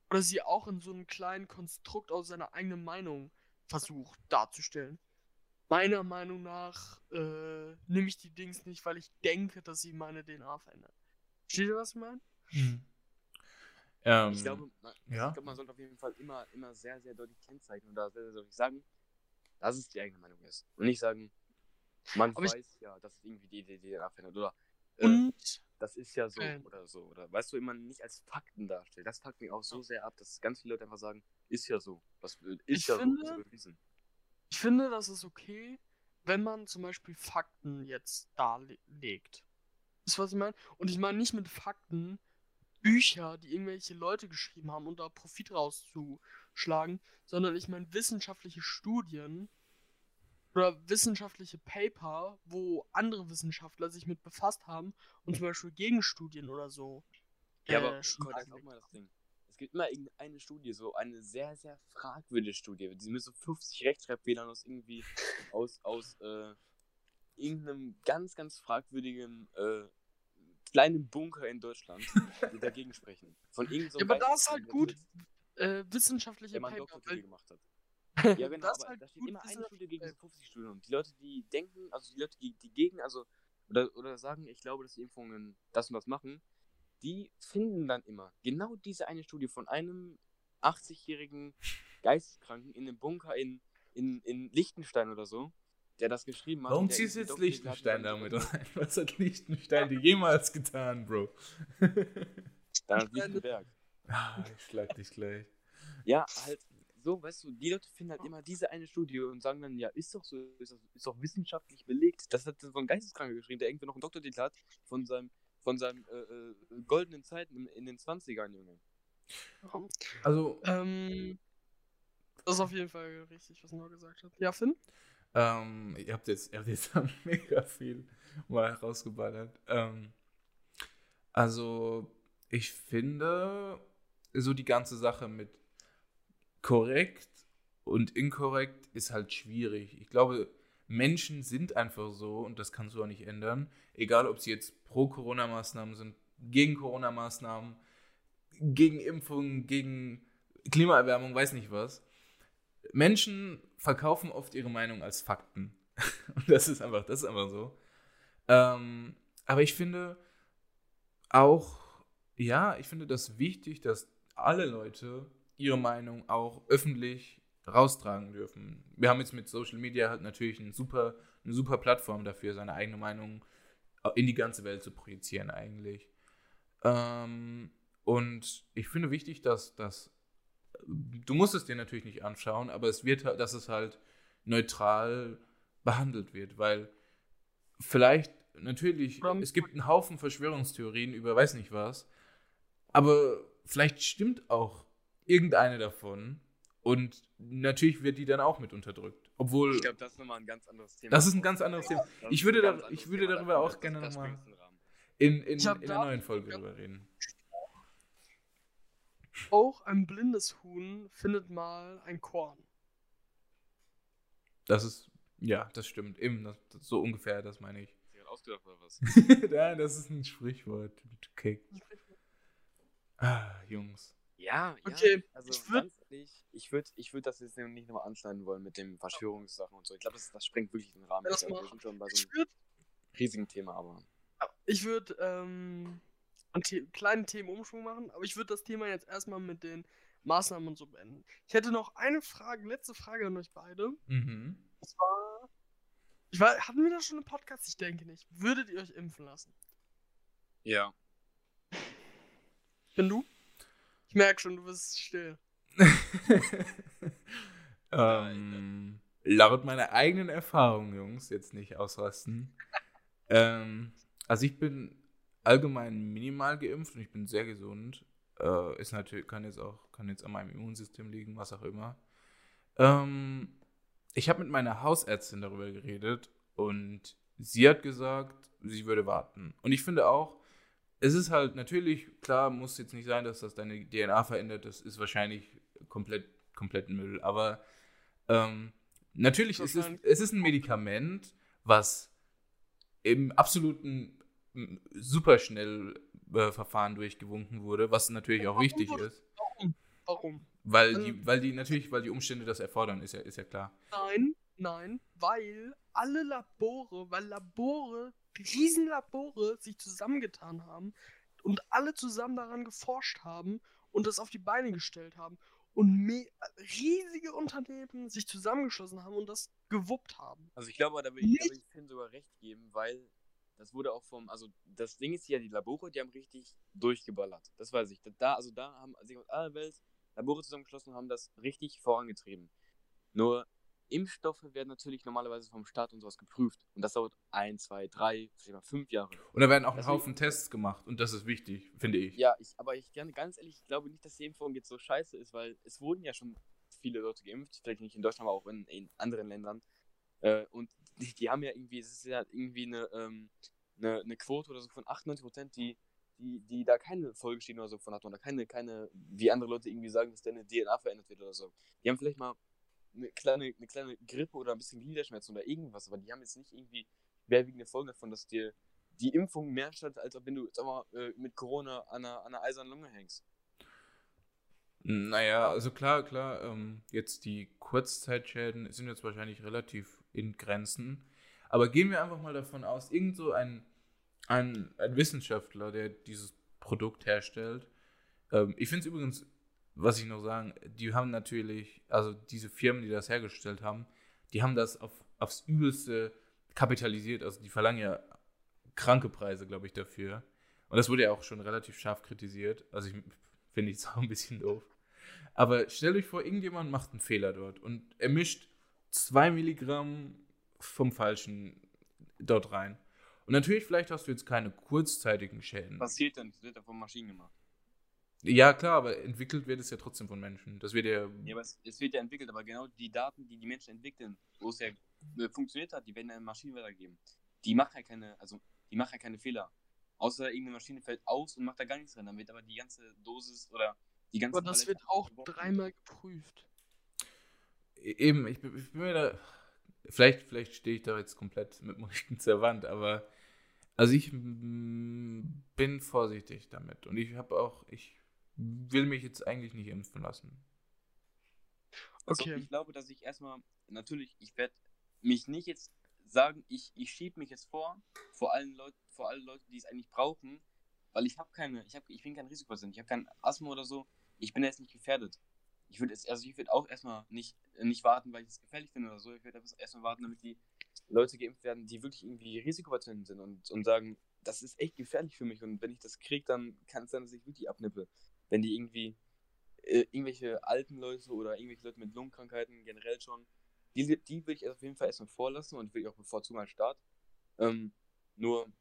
Oder sie auch in so einem kleinen Konstrukt aus seiner eigenen Meinung versucht darzustellen. Meiner Meinung nach äh, nehme ich die Dings nicht, weil ich denke, dass sie meine DNA verändern. Versteht ihr, was ich meine? Hm. Ähm, Ich glaube, man, ja. ich glaube, man sollte auf jeden Fall immer, immer sehr, sehr deutlich kennzeichnen oder sehr, sehr deutlich sagen, dass es die eigene Meinung ist. Und nicht sagen, man Aber ich- weiß ja, dass es irgendwie die, die DNA verändert. Oder äh, Und das ist ja so Ähm. oder so. Oder weißt du, immer nicht als Fakten darstellt. Das fuckt mich auch so sehr ab, dass ganz viele Leute einfach sagen, ist ja so. Was ist Ich ja finde- so, bewiesen. ich finde, das ist okay, wenn man zum Beispiel Fakten jetzt darlegt. Ist, was ich meine. Und ich meine nicht mit Fakten Bücher, die irgendwelche Leute geschrieben haben, um da Profit rauszuschlagen, sondern ich meine wissenschaftliche Studien oder wissenschaftliche Paper, wo andere Wissenschaftler sich mit befasst haben und zum Beispiel Gegenstudien oder so. Ja, äh, aber guck mal, das mal. Ding. Es gibt immer irgendeine Studie, so eine sehr, sehr fragwürdige Studie, die mit so 50 Rechtschreibfehlern aus irgendwie, aus, aus, äh, irgendeinem ganz, ganz fragwürdigen, äh, kleinen Bunker in Deutschland, die dagegen sprechen. Von irgendeinem Ja, aber da ist halt gut, Äh, wissenschaftliche der einen Paper. Doktortitel gemacht hat. Ja, genau, das ist aber halt da steht gut immer eine Studie gegen so Paper. 50 Studien. Und die Leute, die denken, also die Leute, die, die gegen, also, oder, oder sagen, ich glaube, dass die Impfungen das und das machen, die finden dann immer genau diese eine Studie von einem 80-jährigen Geisteskranken in einem Bunker in, in, in Liechtenstein oder so, der das geschrieben hat. Warum ziehst du jetzt Liechtenstein hat, damit rein? Was hat Liechtenstein dir jemals getan, Bro? Dann Lichtenberg. ah, ich schlag dich gleich. Ja, halt so, weißt du, die Leute finden halt immer diese eine Studie und sagen dann, ja, ist doch so, ist doch, ist doch wissenschaftlich belegt. Das hat so ein Geisteskranker geschrieben, der irgendwie noch einen Doktortitel hat von seinem, von seinen äh, äh, goldenen Zeiten in, in den 20ern, Junge. Also, Ähm, das ist auf jeden Fall richtig, was Noah gesagt hat. Ja, Finn? Ähm, ihr habt jetzt, ihr habt jetzt mega viel mal rausgeballert. Ähm, also, ich finde, so die ganze Sache mit korrekt und inkorrekt ist halt schwierig. Ich glaube, Menschen sind einfach so und das kannst du auch nicht ändern. Egal, ob sie jetzt pro Corona-Maßnahmen sind, gegen Corona-Maßnahmen, gegen Impfungen, gegen Klimaerwärmung, weiß nicht was. Menschen verkaufen oft ihre Meinung als Fakten. Und das ist einfach, das ist einfach so. Ähm, aber ich finde auch, ja, ich finde das wichtig, dass alle Leute ihre Meinung auch öffentlich raustragen dürfen. Wir haben jetzt mit Social Media halt natürlich eine super, eine super Plattform dafür, seine eigene Meinung in die ganze Welt zu projizieren eigentlich. Ähm, und ich finde wichtig, dass, dass du musst es dir natürlich nicht anschauen, aber es wird, halt- dass es halt neutral behandelt wird, weil vielleicht natürlich, es gibt einen Haufen Verschwörungstheorien über weiß nicht was, aber vielleicht stimmt auch irgendeine davon und natürlich wird die dann auch mit unterdrückt, obwohl Ich glaube, das ist nochmal ein ganz anderes Thema. das ist ein ganz anderes Thema. Ich würde da- ich würde darüber auch gerne das noch mal- sprengt den Rahmen. in, in, hab in der neuen Folge drüber reden. Auch ein blindes Huhn findet mal ein Korn. Das ist, ja, das stimmt. Eben, das, das, so ungefähr, das meine ich. Du gerade ausgedacht oder was? Nein, das ist ein Sprichwort. Okay. Ah, Jungs. Ja, ja. Okay, Also ich würd- ehrlich, ich würde ich würd das jetzt nicht nochmal anschneiden wollen mit den Verschwörungssachen und so. Ich glaube, das, das sprengt wirklich den Rahmen. Ja, das Ich sind schon bei so Ich einem würde riesigen Thema, aber. ich würd, ähm, einen The kleinen Themenumschwung machen, aber ich würde das Thema jetzt erstmal mit den Maßnahmen und so beenden. Ich hätte noch eine Frage, letzte Frage an euch beide. Mhm. Und zwar, ich war, hatten wir da schon einen Podcast? Ich denke nicht. Würdet ihr euch impfen lassen? Ja. Bin du? Ich merke schon, du bist still. ähm, laut meiner eigenen Erfahrung, Jungs, jetzt nicht ausrasten. ähm, also ich bin allgemein minimal geimpft und ich bin sehr gesund. Äh, ist natürlich, kann jetzt auch, kann jetzt an meinem Immunsystem liegen, was auch immer. Ähm, ich habe mit meiner Hausärztin darüber geredet und sie hat gesagt, sie würde warten. Und ich finde auch, es ist halt natürlich, klar, muss jetzt nicht sein, dass das deine DNA verändert, das ist wahrscheinlich komplett, komplett Müll, aber ähm, natürlich ist es, Wahrscheinlich. es ist ein Medikament, was im absoluten superschnell äh, Verfahren durchgewunken wurde, was natürlich auch wichtig wurde- ist, Warum? Warum? weil Also- die, weil die natürlich, weil die Umstände das erfordern, ist ja, ist ja klar. Nein, nein, weil alle Labore, weil Labore, Riesenlabore sich zusammengetan haben und alle zusammen daran geforscht haben und das auf die Beine gestellt haben und riesige Unternehmen sich zusammengeschlossen haben und das gewuppt haben. Also ich glaube, da will ich, da will ich Finn sogar recht geben, weil das wurde auch vom, also das Ding ist ja, die Labore, die haben richtig durchgeballert. Das weiß ich. Da, also da haben sich aus aller Welt Labore zusammengeschlossen und haben das richtig vorangetrieben. Nur Impfstoffe werden natürlich normalerweise vom Staat und sowas geprüft. Und das dauert ein, zwei, drei, vielleicht mal fünf Jahre. Und da werden auch ein Haufen Tests gemacht und das ist wichtig, finde ich. Ja, ich, aber ich gerne ganz ehrlich, ich glaube nicht, dass die Impfung jetzt so scheiße ist, weil es wurden ja schon viele Leute geimpft, vielleicht nicht in Deutschland, aber auch in, in anderen Ländern. Äh, und die, die haben ja irgendwie, es ist ja irgendwie eine, ähm, eine, eine Quote oder so von 98 Prozent, die, die, die da keine Folgeschäden oder so von hatten oder keine, keine, wie andere Leute irgendwie sagen, dass deine DNA verändert wird oder so. Die haben vielleicht mal eine kleine, eine kleine Grippe oder ein bisschen Gliederschmerzen oder irgendwas, aber die haben jetzt nicht irgendwie schwerwiegende Folgen davon, dass dir die Impfung mehr statt, als wenn du sag mal, äh, mit Corona an einer, an einer eisernen Lunge hängst. Naja, also klar, klar, ähm, jetzt die Kurzzeitschäden sind jetzt wahrscheinlich relativ in Grenzen. Aber gehen wir einfach mal davon aus, irgend so ein, ein, ein Wissenschaftler, der dieses Produkt herstellt. Ähm, ich finde es übrigens, was ich noch sagen, die haben natürlich, also diese Firmen, die das hergestellt haben, die haben das auf, aufs Übelste kapitalisiert. Also die verlangen ja kranke Preise, glaube ich, dafür. Und das wurde ja auch schon relativ scharf kritisiert. Also ich finde es auch ein bisschen doof. Aber stellt euch vor, irgendjemand macht einen Fehler dort und er mischt zwei Milligramm vom Falschen dort rein. Und natürlich, vielleicht hast du jetzt keine kurzzeitigen Schäden. Passiert dann, das wird ja von Maschinen gemacht. Ja, klar, aber entwickelt wird es ja trotzdem von Menschen. Das wird ja. Ja, aber es, es wird ja entwickelt, aber genau die Daten, die die Menschen entwickeln, wo es ja äh, funktioniert hat, die werden ja in Maschinen weitergeben. Die machen ja keine, also die machen ja keine Fehler. Außer irgendeine Maschine fällt aus und macht da gar nichts drin. Dann wird aber die ganze Dosis oder die ganze Aber das wird auch dreimal geprüft. Eben, ich bin, ich bin mir da. Vielleicht, vielleicht stehe ich da jetzt komplett mit dem Rücken zur Wand, aber. Also ich bin vorsichtig damit. Und ich habe auch. Ich will mich jetzt eigentlich nicht impfen lassen. Also Okay. ich glaube, dass ich erstmal, natürlich, ich werde mich nicht jetzt sagen, ich, ich schiebe mich jetzt vor, vor allen Leuten, vor allen Leuten, die es eigentlich brauchen, weil ich habe keine, ich habe, ich bin kein Risikopatient, ich habe kein Asthma oder so, ich bin jetzt nicht gefährdet. Ich würde also ich würde auch erstmal nicht, nicht warten, weil ich es gefährlich finde oder so. Ich würde erstmal warten, damit die Leute geimpft werden, die wirklich irgendwie Risikopatienten sind und, und sagen, das ist echt gefährlich für mich und wenn ich das kriege, dann kann es sein, dass ich wirklich abnippe. Wenn die irgendwie äh, irgendwelche alten Leute oder irgendwelche Leute mit Lungenkrankheiten generell schon, die, die will ich auf jeden Fall erstmal vorlassen und will ich auch bevorzugen als Start. Ähm, nur,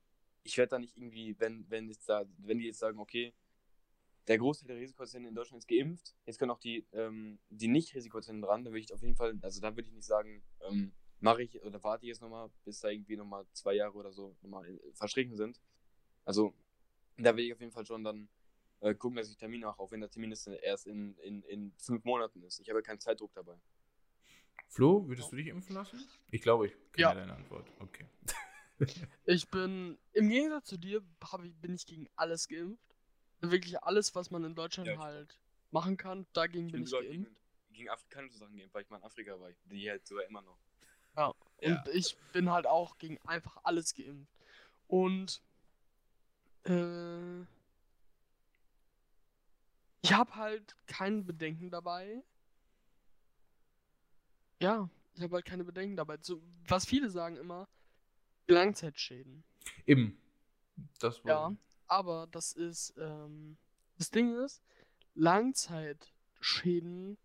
ich werde da nicht irgendwie, wenn, wenn, jetzt da, wenn die jetzt sagen, okay, der Großteil der Risikopatienten in Deutschland ist geimpft, jetzt können auch die, ähm, die Nicht-Risikopatienten dran, dann würde ich auf jeden Fall, also da würde ich nicht sagen, ähm, mache ich oder warte ich jetzt nochmal, bis da irgendwie nochmal zwei Jahre oder so nochmal äh, verstrichen sind. Also, da will ich auf jeden Fall schon dann äh, gucken, dass ich Termin mache, auch wenn der Termin jetzt erst in, in, in fünf Monaten ist. Ich habe ja keinen Zeitdruck dabei. Flo, würdest du dich impfen lassen? Ich glaube, ich kenne Ja. deine Antwort. Okay. Ich bin, im Gegensatz zu dir, hab ich, bin ich gegen alles geimpft. Wirklich alles, was man in Deutschland Ja, ich- halt machen kann, dagegen bin ich sogar geimpft. gegen, gegen afrikanische Sachen geimpft, weil ich mal in Afrika war. Die halt sogar immer noch. Ja. Ja. Und ich bin halt auch gegen einfach alles geimpft. Und äh, ich habe halt kein Bedenken dabei. Ja, ich habe halt keine Bedenken dabei. So, was viele sagen immer, Langzeitschäden. Eben. Das war. Ja, aber das ist, ähm, das Ding ist, Langzeitschäden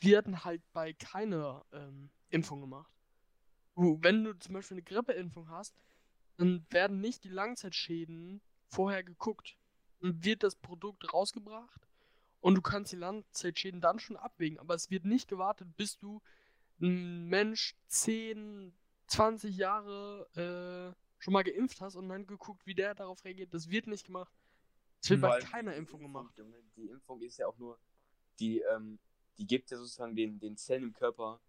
werden halt bei keiner ähm, Impfung gemacht. Wenn du zum Beispiel eine Grippeimpfung hast, dann werden nicht die Langzeitschäden vorher geguckt. Dann wird das Produkt rausgebracht und du kannst die Langzeitschäden dann schon abwägen. Aber es wird nicht gewartet, bis du ein Mensch 10, 20 Jahre äh, schon mal geimpft hast und dann geguckt, wie der darauf reagiert. Das wird nicht gemacht. Das wird bei keiner Impfung gemacht. Die Impfung ist ja auch nur, die, ähm, die gibt ja sozusagen den, den Zellen im Körper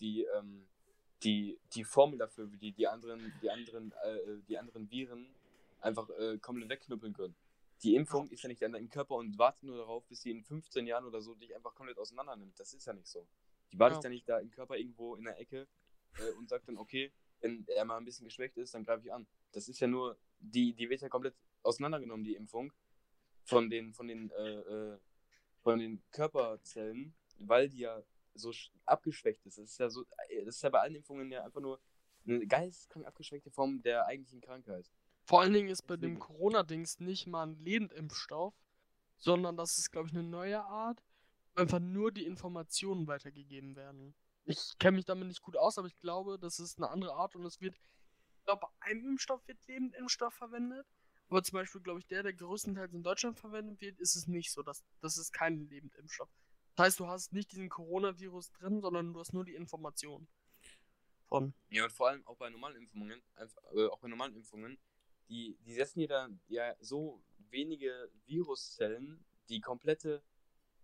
die, ähm, die, die Formel dafür, wie die, die anderen, die anderen, äh, die anderen Viren einfach äh, komplett wegknüppeln können. Die Impfung ist ja nicht dann im Körper und wartet nur darauf, bis sie in 15 Jahren oder so dich einfach komplett auseinander nimmt. Das ist ja nicht so. Die wartet Ja. ja nicht da im Körper irgendwo in der Ecke äh, und sagt dann, okay, wenn er mal ein bisschen geschwächt ist, dann greife ich an. Das ist ja nur, die, die wird ja komplett auseinandergenommen, die Impfung, von den, von den, äh, äh, von den Körperzellen, weil die ja so sch- abgeschwächt ist. Das ist ja so, äh, das ist ja bei allen Impfungen ja einfach nur eine geisteskrank abgeschwächte Form der eigentlichen Krankheit. Vor allen Dingen ist bei dem Deswegen. Corona-Dings nicht mal ein Lebendimpfstoff, sondern das ist, glaube ich, eine neue Art, wo einfach nur die Informationen weitergegeben werden. Ich kenne mich damit nicht gut aus, aber ich glaube, das ist eine andere Art und es wird, ich glaube, bei einem Impfstoff wird Lebendimpfstoff verwendet, aber zum Beispiel, glaube ich, der, der größtenteils in Deutschland verwendet wird, ist es nicht so. Das, das ist kein Lebendimpfstoff. Das heißt, du hast nicht diesen Coronavirus drin, sondern du hast nur die Information von. Ja, und vor allem auch bei normalen Impfungen, äh, auch bei normalen Impfungen, die, die setzen dir da ja so wenige Viruszellen, die komplette,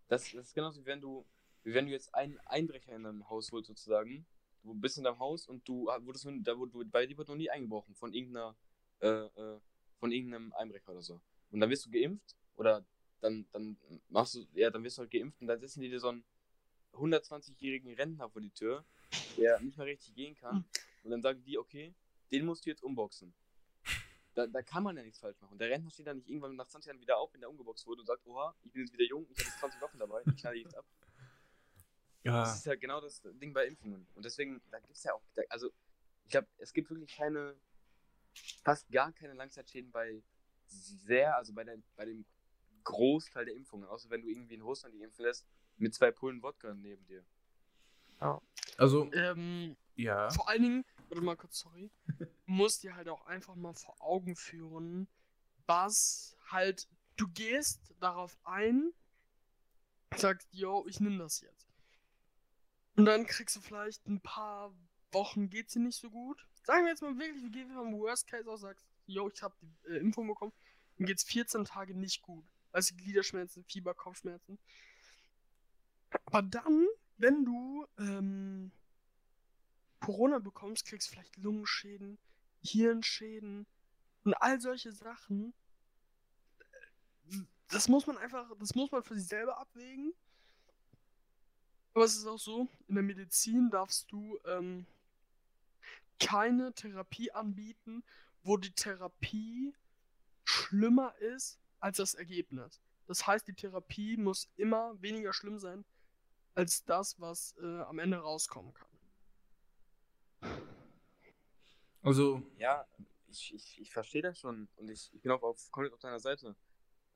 das, das ist genauso wie wenn du, wenn du jetzt einen Einbrecher in deinem Haus holst sozusagen, du bist in deinem Haus und du wurdest, da wurde, bei dir wird noch nie eingebrochen von irgendeiner, äh, äh, von irgendeinem Einbrecher oder so. Und dann wirst du geimpft oder dann, dann machst du, ja, dann wirst du halt geimpft und dann setzen die dir so einen 120-jährigen Rentner vor die Tür, der nicht mehr richtig gehen kann. Und dann sagen die, okay, den musst du jetzt umboxen. Da, da kann man ja nichts falsch machen. Der Rentner steht dann nicht irgendwann nach 20 Jahren wieder auf, wenn der umgeboxt wurde und sagt, oha, ich bin jetzt wieder jung, ich habe jetzt 20 Waffen dabei, ich knall die jetzt ab. Ja. Das ist ja genau das Ding bei Impfungen. Und deswegen, da gibt es ja auch, da, also ich glaube, es gibt wirklich keine, fast gar keine Langzeitschäden bei sehr, also bei, der, bei dem Großteil der Impfungen. Außer wenn du irgendwie in Russland die impfen lässt, mit zwei Pullen Wodka neben dir. Also, Ähm, ja. Vor allen Dingen, warte mal kurz, sorry, du musst dir halt auch einfach mal vor Augen führen, was halt, du gehst darauf ein, sagst, yo, ich nehme das jetzt. Und dann kriegst du vielleicht ein paar Wochen, geht's dir nicht so gut. Sagen wir jetzt mal wirklich, wir gehen vom Worst Case aus, sagst, yo, ich habe die äh, Impfung bekommen, dann geht's 14 Tage nicht gut. Also Gliederschmerzen, Fieber, Kopfschmerzen. Aber dann, wenn du ähm, Corona bekommst, kriegst du vielleicht Lungenschäden, Hirnschäden und all solche Sachen. Das muss man einfach, das muss man für sich selber abwägen. Aber es ist auch so, in der Medizin darfst du ähm, keine Therapie anbieten, wo die Therapie schlimmer ist als das Ergebnis. Das heißt, die Therapie muss immer weniger schlimm sein als das, was äh, am Ende rauskommen kann. Also, Ja, ich, ich, ich verstehe das schon und ich, ich bin auch auf, komplett auf deiner Seite.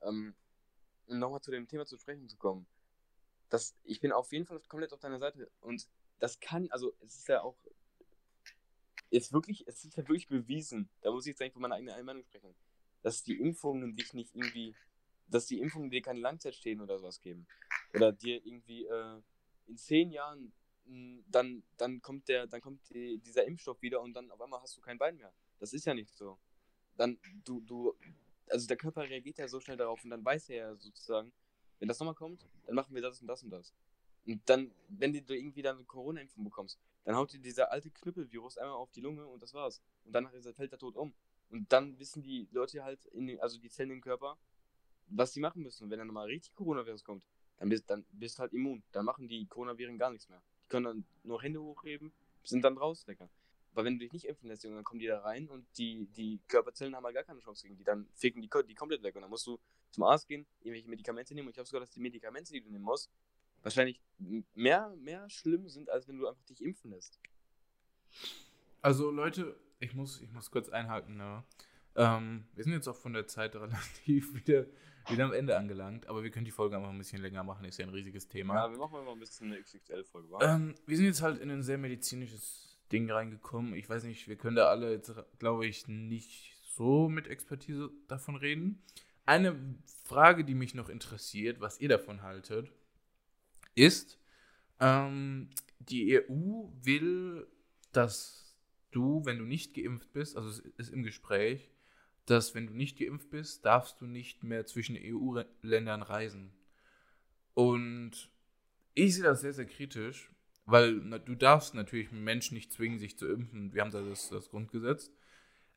Ähm, um nochmal zu dem Thema zu sprechen zu kommen. Das, ich bin auf jeden Fall komplett auf deiner Seite und das kann, also es ist ja auch, jetzt wirklich, es ist ja wirklich bewiesen, da muss ich jetzt eigentlich von meiner eigenen Meinung sprechen, dass die Impfungen dich nicht irgendwie, dass die Impfungen dir keine Langzeitschäden oder sowas geben. Oder dir irgendwie äh, in zehn Jahren mh, dann, dann kommt der, dann kommt die, dieser Impfstoff wieder und dann auf einmal hast du kein Bein mehr. Das ist ja nicht so. Dann, du, du, also der Körper reagiert ja so schnell darauf und dann weiß er ja sozusagen, wenn das nochmal kommt, dann machen wir das und das und das. Und dann, wenn du irgendwie dann eine Corona-Impfung bekommst, dann haut dir dieser alte Knüppelvirus einmal auf die Lunge und das war's. Und danach fällt er tot um. Und dann wissen die Leute halt, den, also die Zellen im Körper, was sie machen müssen. Und wenn dann nochmal richtig Coronavirus kommt, dann bist, dann bist du halt immun. Dann machen die Coronaviren gar nichts mehr. Die können dann nur Hände hochheben, sind dann raus, lecker. Aber wenn du dich nicht impfen lässt, dann kommen die da rein und die, die Körperzellen haben halt gar keine Chance gegen die. Dann ficken die, die komplett weg. Und dann musst du zum Arzt gehen, irgendwelche Medikamente nehmen. Und ich habe sogar, dass die Medikamente, die du nehmen musst, wahrscheinlich mehr, mehr schlimm sind, als wenn du einfach dich impfen lässt. also Leute, ich muss, ich muss kurz einhaken, ne? Ähm, wir sind jetzt auch von der Zeit relativ wieder, wieder am Ende angelangt, aber wir können die Folge einfach ein bisschen länger machen, ist ja ein riesiges Thema. Ja, wir machen mal ein bisschen eine XXL-Folge? Ähm, wir sind jetzt halt in ein sehr medizinisches Ding reingekommen. Ich weiß nicht, wir können da alle jetzt, glaube ich, nicht so mit Expertise davon reden. Eine Frage, die mich noch interessiert, was ihr davon haltet, ist, ähm, die EU will, dass du, wenn du nicht geimpft bist, also es ist im Gespräch, dass wenn du nicht geimpft bist, darfst du nicht mehr zwischen EU-Ländern reisen. Und ich sehe das sehr, sehr kritisch, weil du darfst natürlich Menschen nicht zwingen, sich zu impfen. Wir haben da das, das Grundgesetz.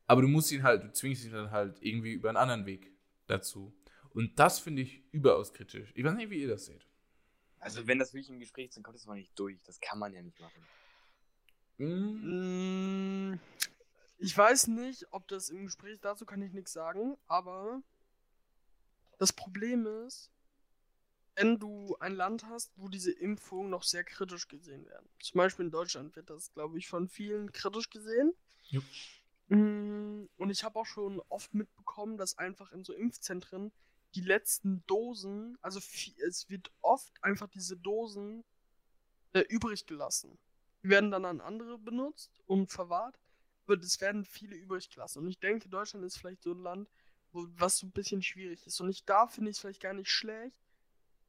Aber du musst ihn halt, du zwingst ihn dann halt irgendwie über einen anderen Weg dazu. Und das finde ich überaus kritisch. Ich weiß nicht, wie ihr das seht. Also, wenn das wirklich im Gespräch ist, dann kommt das mal nicht durch. Das kann man ja nicht machen. Hm, Mm, Ich weiß nicht, ob das im Gespräch dazu kann ich nichts sagen, aber das Problem ist, wenn du ein Land hast, wo diese Impfungen noch sehr kritisch gesehen werden. Zum Beispiel in Deutschland wird das, glaube ich, von vielen kritisch gesehen. Jupp. Mm, Und ich habe auch schon oft mitbekommen, dass einfach in so Impfzentren die letzten Dosen, also es wird oft einfach diese Dosen äh, übrig gelassen. Die werden dann an andere benutzt und verwahrt, aber es werden viele übrig gelassen. Und ich denke, Deutschland ist vielleicht so ein Land, wo, was so ein bisschen schwierig ist. Und ich da finde ich es vielleicht gar nicht schlecht,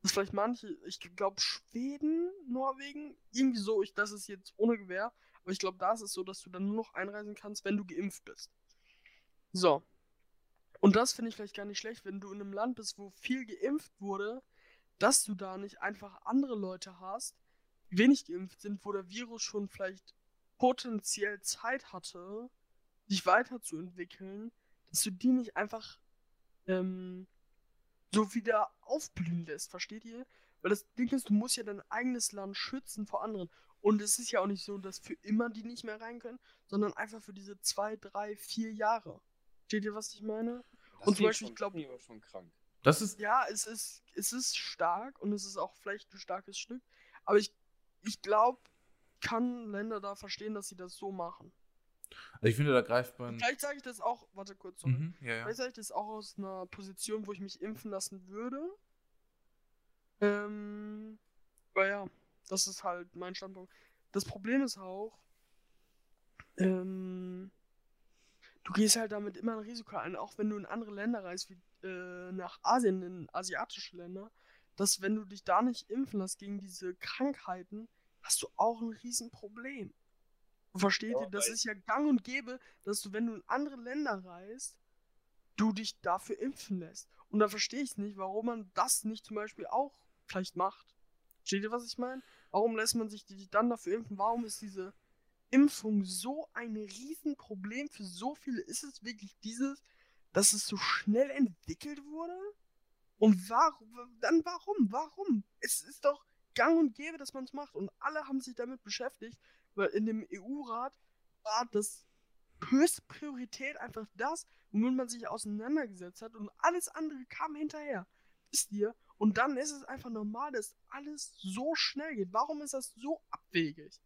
dass vielleicht manche, ich glaube Schweden, Norwegen, irgendwie so, ich, das ist jetzt ohne Gewehr, aber ich glaube, da ist es so, dass du dann nur noch einreisen kannst, wenn du geimpft bist. So. Und das finde ich vielleicht gar nicht schlecht, wenn du in einem Land bist, wo viel geimpft wurde, dass du da nicht einfach andere Leute hast, die wenig geimpft sind, wo der Virus schon vielleicht potenziell Zeit hatte, sich weiterzuentwickeln, dass du die nicht einfach ähm, so wieder aufblühen lässt, versteht ihr? Weil das Ding ist, du musst ja dein eigenes Land schützen vor anderen. Und es ist ja auch nicht so, dass für immer die nicht mehr rein können, sondern einfach für diese zwei, drei, vier Jahre. Versteht ihr, was ich meine? Das Und zum Beispiel, schon, ich glaub- das finde aber schon krank. das ist, Ja, es ist, es ist stark und es ist auch vielleicht ein starkes Stück. Aber ich, ich glaube, kann Länder da verstehen, dass sie das so machen. Also ich finde, da greift man. Vielleicht sage ich das auch, warte kurz, sorry. Mhm, ja, ja. Vielleicht sage ich das auch aus einer Position, wo ich mich impfen lassen würde. Ähm, aber ja, das ist halt mein Standpunkt. Das Problem ist auch, ähm, du gehst halt damit immer ein Risiko ein, auch wenn du in andere Länder reist, wie äh, nach Asien, in asiatische Länder, dass wenn du dich da nicht impfen lässt gegen diese Krankheiten, hast du auch ein Riesenproblem. Versteht Ja, ihr? Das ist ja gang und gäbe, dass du, wenn du in andere Länder reist, du dich dafür impfen lässt. Und da verstehe ich nicht, warum man das nicht zum Beispiel auch vielleicht macht. Versteht ihr, was ich meine? Warum lässt man sich die dann dafür impfen? Warum ist diese Impfung so ein Riesenproblem für so viele? Ist es wirklich dieses, dass es so schnell entwickelt wurde? Und warum, dann warum? Warum? Es ist doch gang und gäbe, dass man es macht. Und alle haben sich damit beschäftigt, weil in dem EU-Rat war das höchste Priorität einfach das, womit man sich auseinandergesetzt hat und alles andere kam hinterher. Wisst ihr? Und dann ist es einfach normal, dass alles so schnell geht. Warum ist das so abwegig?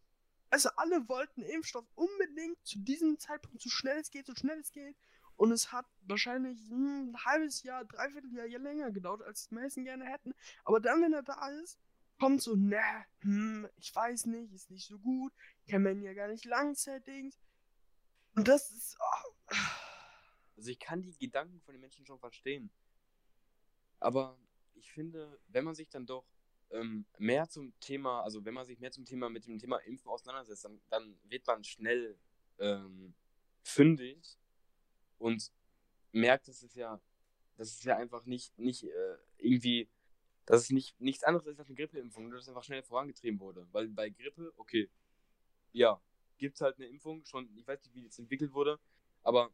Also alle wollten Impfstoff unbedingt zu diesem Zeitpunkt, so schnell es geht, so schnell es geht. Und es hat wahrscheinlich hm, ein halbes Jahr, dreiviertel Jahr, länger gedauert, als die meisten gerne hätten. Aber dann, wenn er da ist, kommt so, ne, hm, ich weiß nicht, ist nicht so gut, kann man ja gar nicht Langzeitdings. Und das ist. Oh, Also ich kann die Gedanken von den Menschen schon verstehen. Aber ich finde, wenn man sich dann doch ähm, mehr zum Thema, also wenn man sich mehr zum Thema mit dem Thema Impfen auseinandersetzt, dann, dann wird man schnell ähm, fündig und merkt, dass es ja, dass es ja einfach nicht, nicht äh, irgendwie, dass es nicht nichts anderes ist als eine Grippeimpfung, nur dass es einfach schnell vorangetrieben wurde. Weil bei Grippe, okay, ja, gibt es halt eine Impfung, schon, ich weiß nicht, wie das entwickelt wurde, aber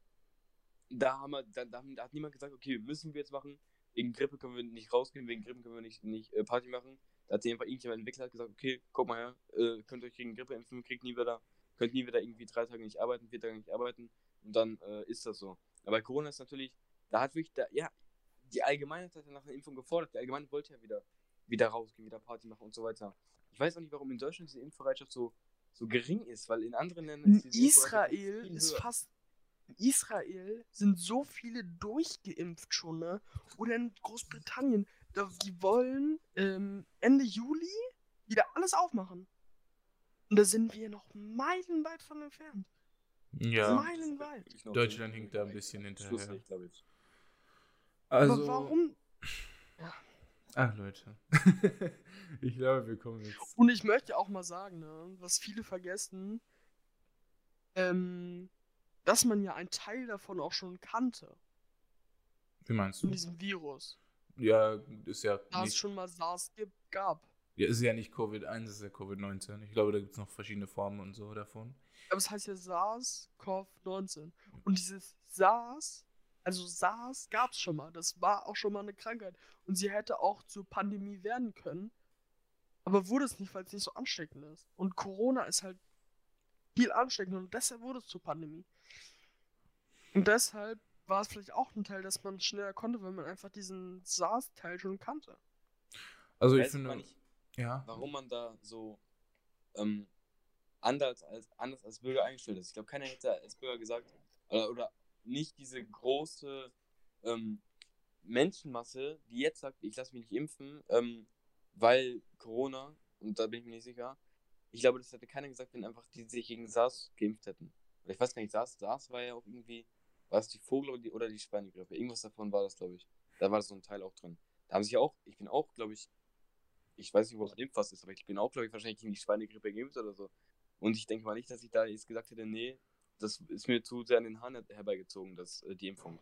da, haben wir, da, da, da hat niemand gesagt, okay, müssen wir jetzt machen. Wegen Grippe können wir nicht rausgehen, wegen Grippe können wir nicht, nicht äh, Party machen. Da hat sich einfach irgendjemand entwickelt, hat gesagt, okay, guck mal her, äh, könnt ihr euch gegen Grippe impfen, kriegt nie wieder, könnt nie wieder irgendwie drei Tage nicht arbeiten, vier Tage nicht arbeiten und dann äh, ist das so. Aber bei Corona ist natürlich, da hat wirklich, da, ja, die Allgemeinheit hat ja nach einer Impfung gefordert. Die Allgemeinheit wollte ja wieder, wieder rausgehen, wieder Party machen und so weiter. Ich weiß auch nicht, warum in Deutschland diese Impfbereitschaft so, so gering ist, weil in anderen Ländern ist Impfbereitschaft Israel ist fast. In Israel sind so viele durchgeimpft schon, ne? Oder in Großbritannien. Da, die wollen ähm, Ende Juli wieder alles aufmachen. Und da sind wir noch meilenweit von entfernt. Ja. Meilenweit. Wirklich noch Deutschland hinkt da ein bisschen hinterher. Glaube ich. Also. Aber warum? Ach, Leute. ich glaube, wir kommen jetzt. Und ich möchte auch mal sagen, ne, was viele vergessen, ähm, dass man ja einen Teil davon auch schon kannte. Wie meinst Von du? diesem Virus. Ja, ist ja Da es schon mal SARS gibt, gab. ja, ist ja nicht Covid-1, ist ja Covid-19. Ich glaube, da gibt es noch verschiedene Formen und so davon. Aber es heißt ja SARS-CoV-19. Und dieses SARS, also SARS gab es schon mal. Das war auch schon mal eine Krankheit. Und sie hätte auch zur Pandemie werden können. Aber wurde es nicht, weil es nicht so ansteckend ist. Und Corona ist halt viel ansteckender und deshalb wurde es zur Pandemie. Und deshalb war es vielleicht auch ein Teil, dass man es schneller konnte, weil man einfach diesen SARS-Teil schon kannte. Also, ich Weiß finde. nicht, Ja. warum man da so ähm, anders, als, anders als Bürger eingestellt ist. Ich glaube, keiner hätte als Bürger gesagt, oder, oder nicht diese große ähm, Menschenmasse, die jetzt sagt, ich lasse mich nicht impfen, ähm, weil Corona, und da bin ich mir nicht sicher, ich glaube, das hätte keiner gesagt, wenn einfach die sich gegen SARS geimpft hätten. Oder ich weiß gar nicht, SARS, SARS war ja auch irgendwie, war es die Vogel- oder die, oder die Schweinegrippe? Irgendwas davon war das, glaube ich. Da war so ein Teil auch drin. Da haben sich ja auch, ich bin auch, glaube ich, ich weiß nicht, wo das Impfpass ist, aber ich bin auch, glaube ich, wahrscheinlich gegen die Schweinegrippe geimpft oder so. Und ich denke mal nicht, dass ich da jetzt gesagt hätte, nee, das ist mir zu sehr an den Haaren herbeigezogen, das, äh, die Impfung.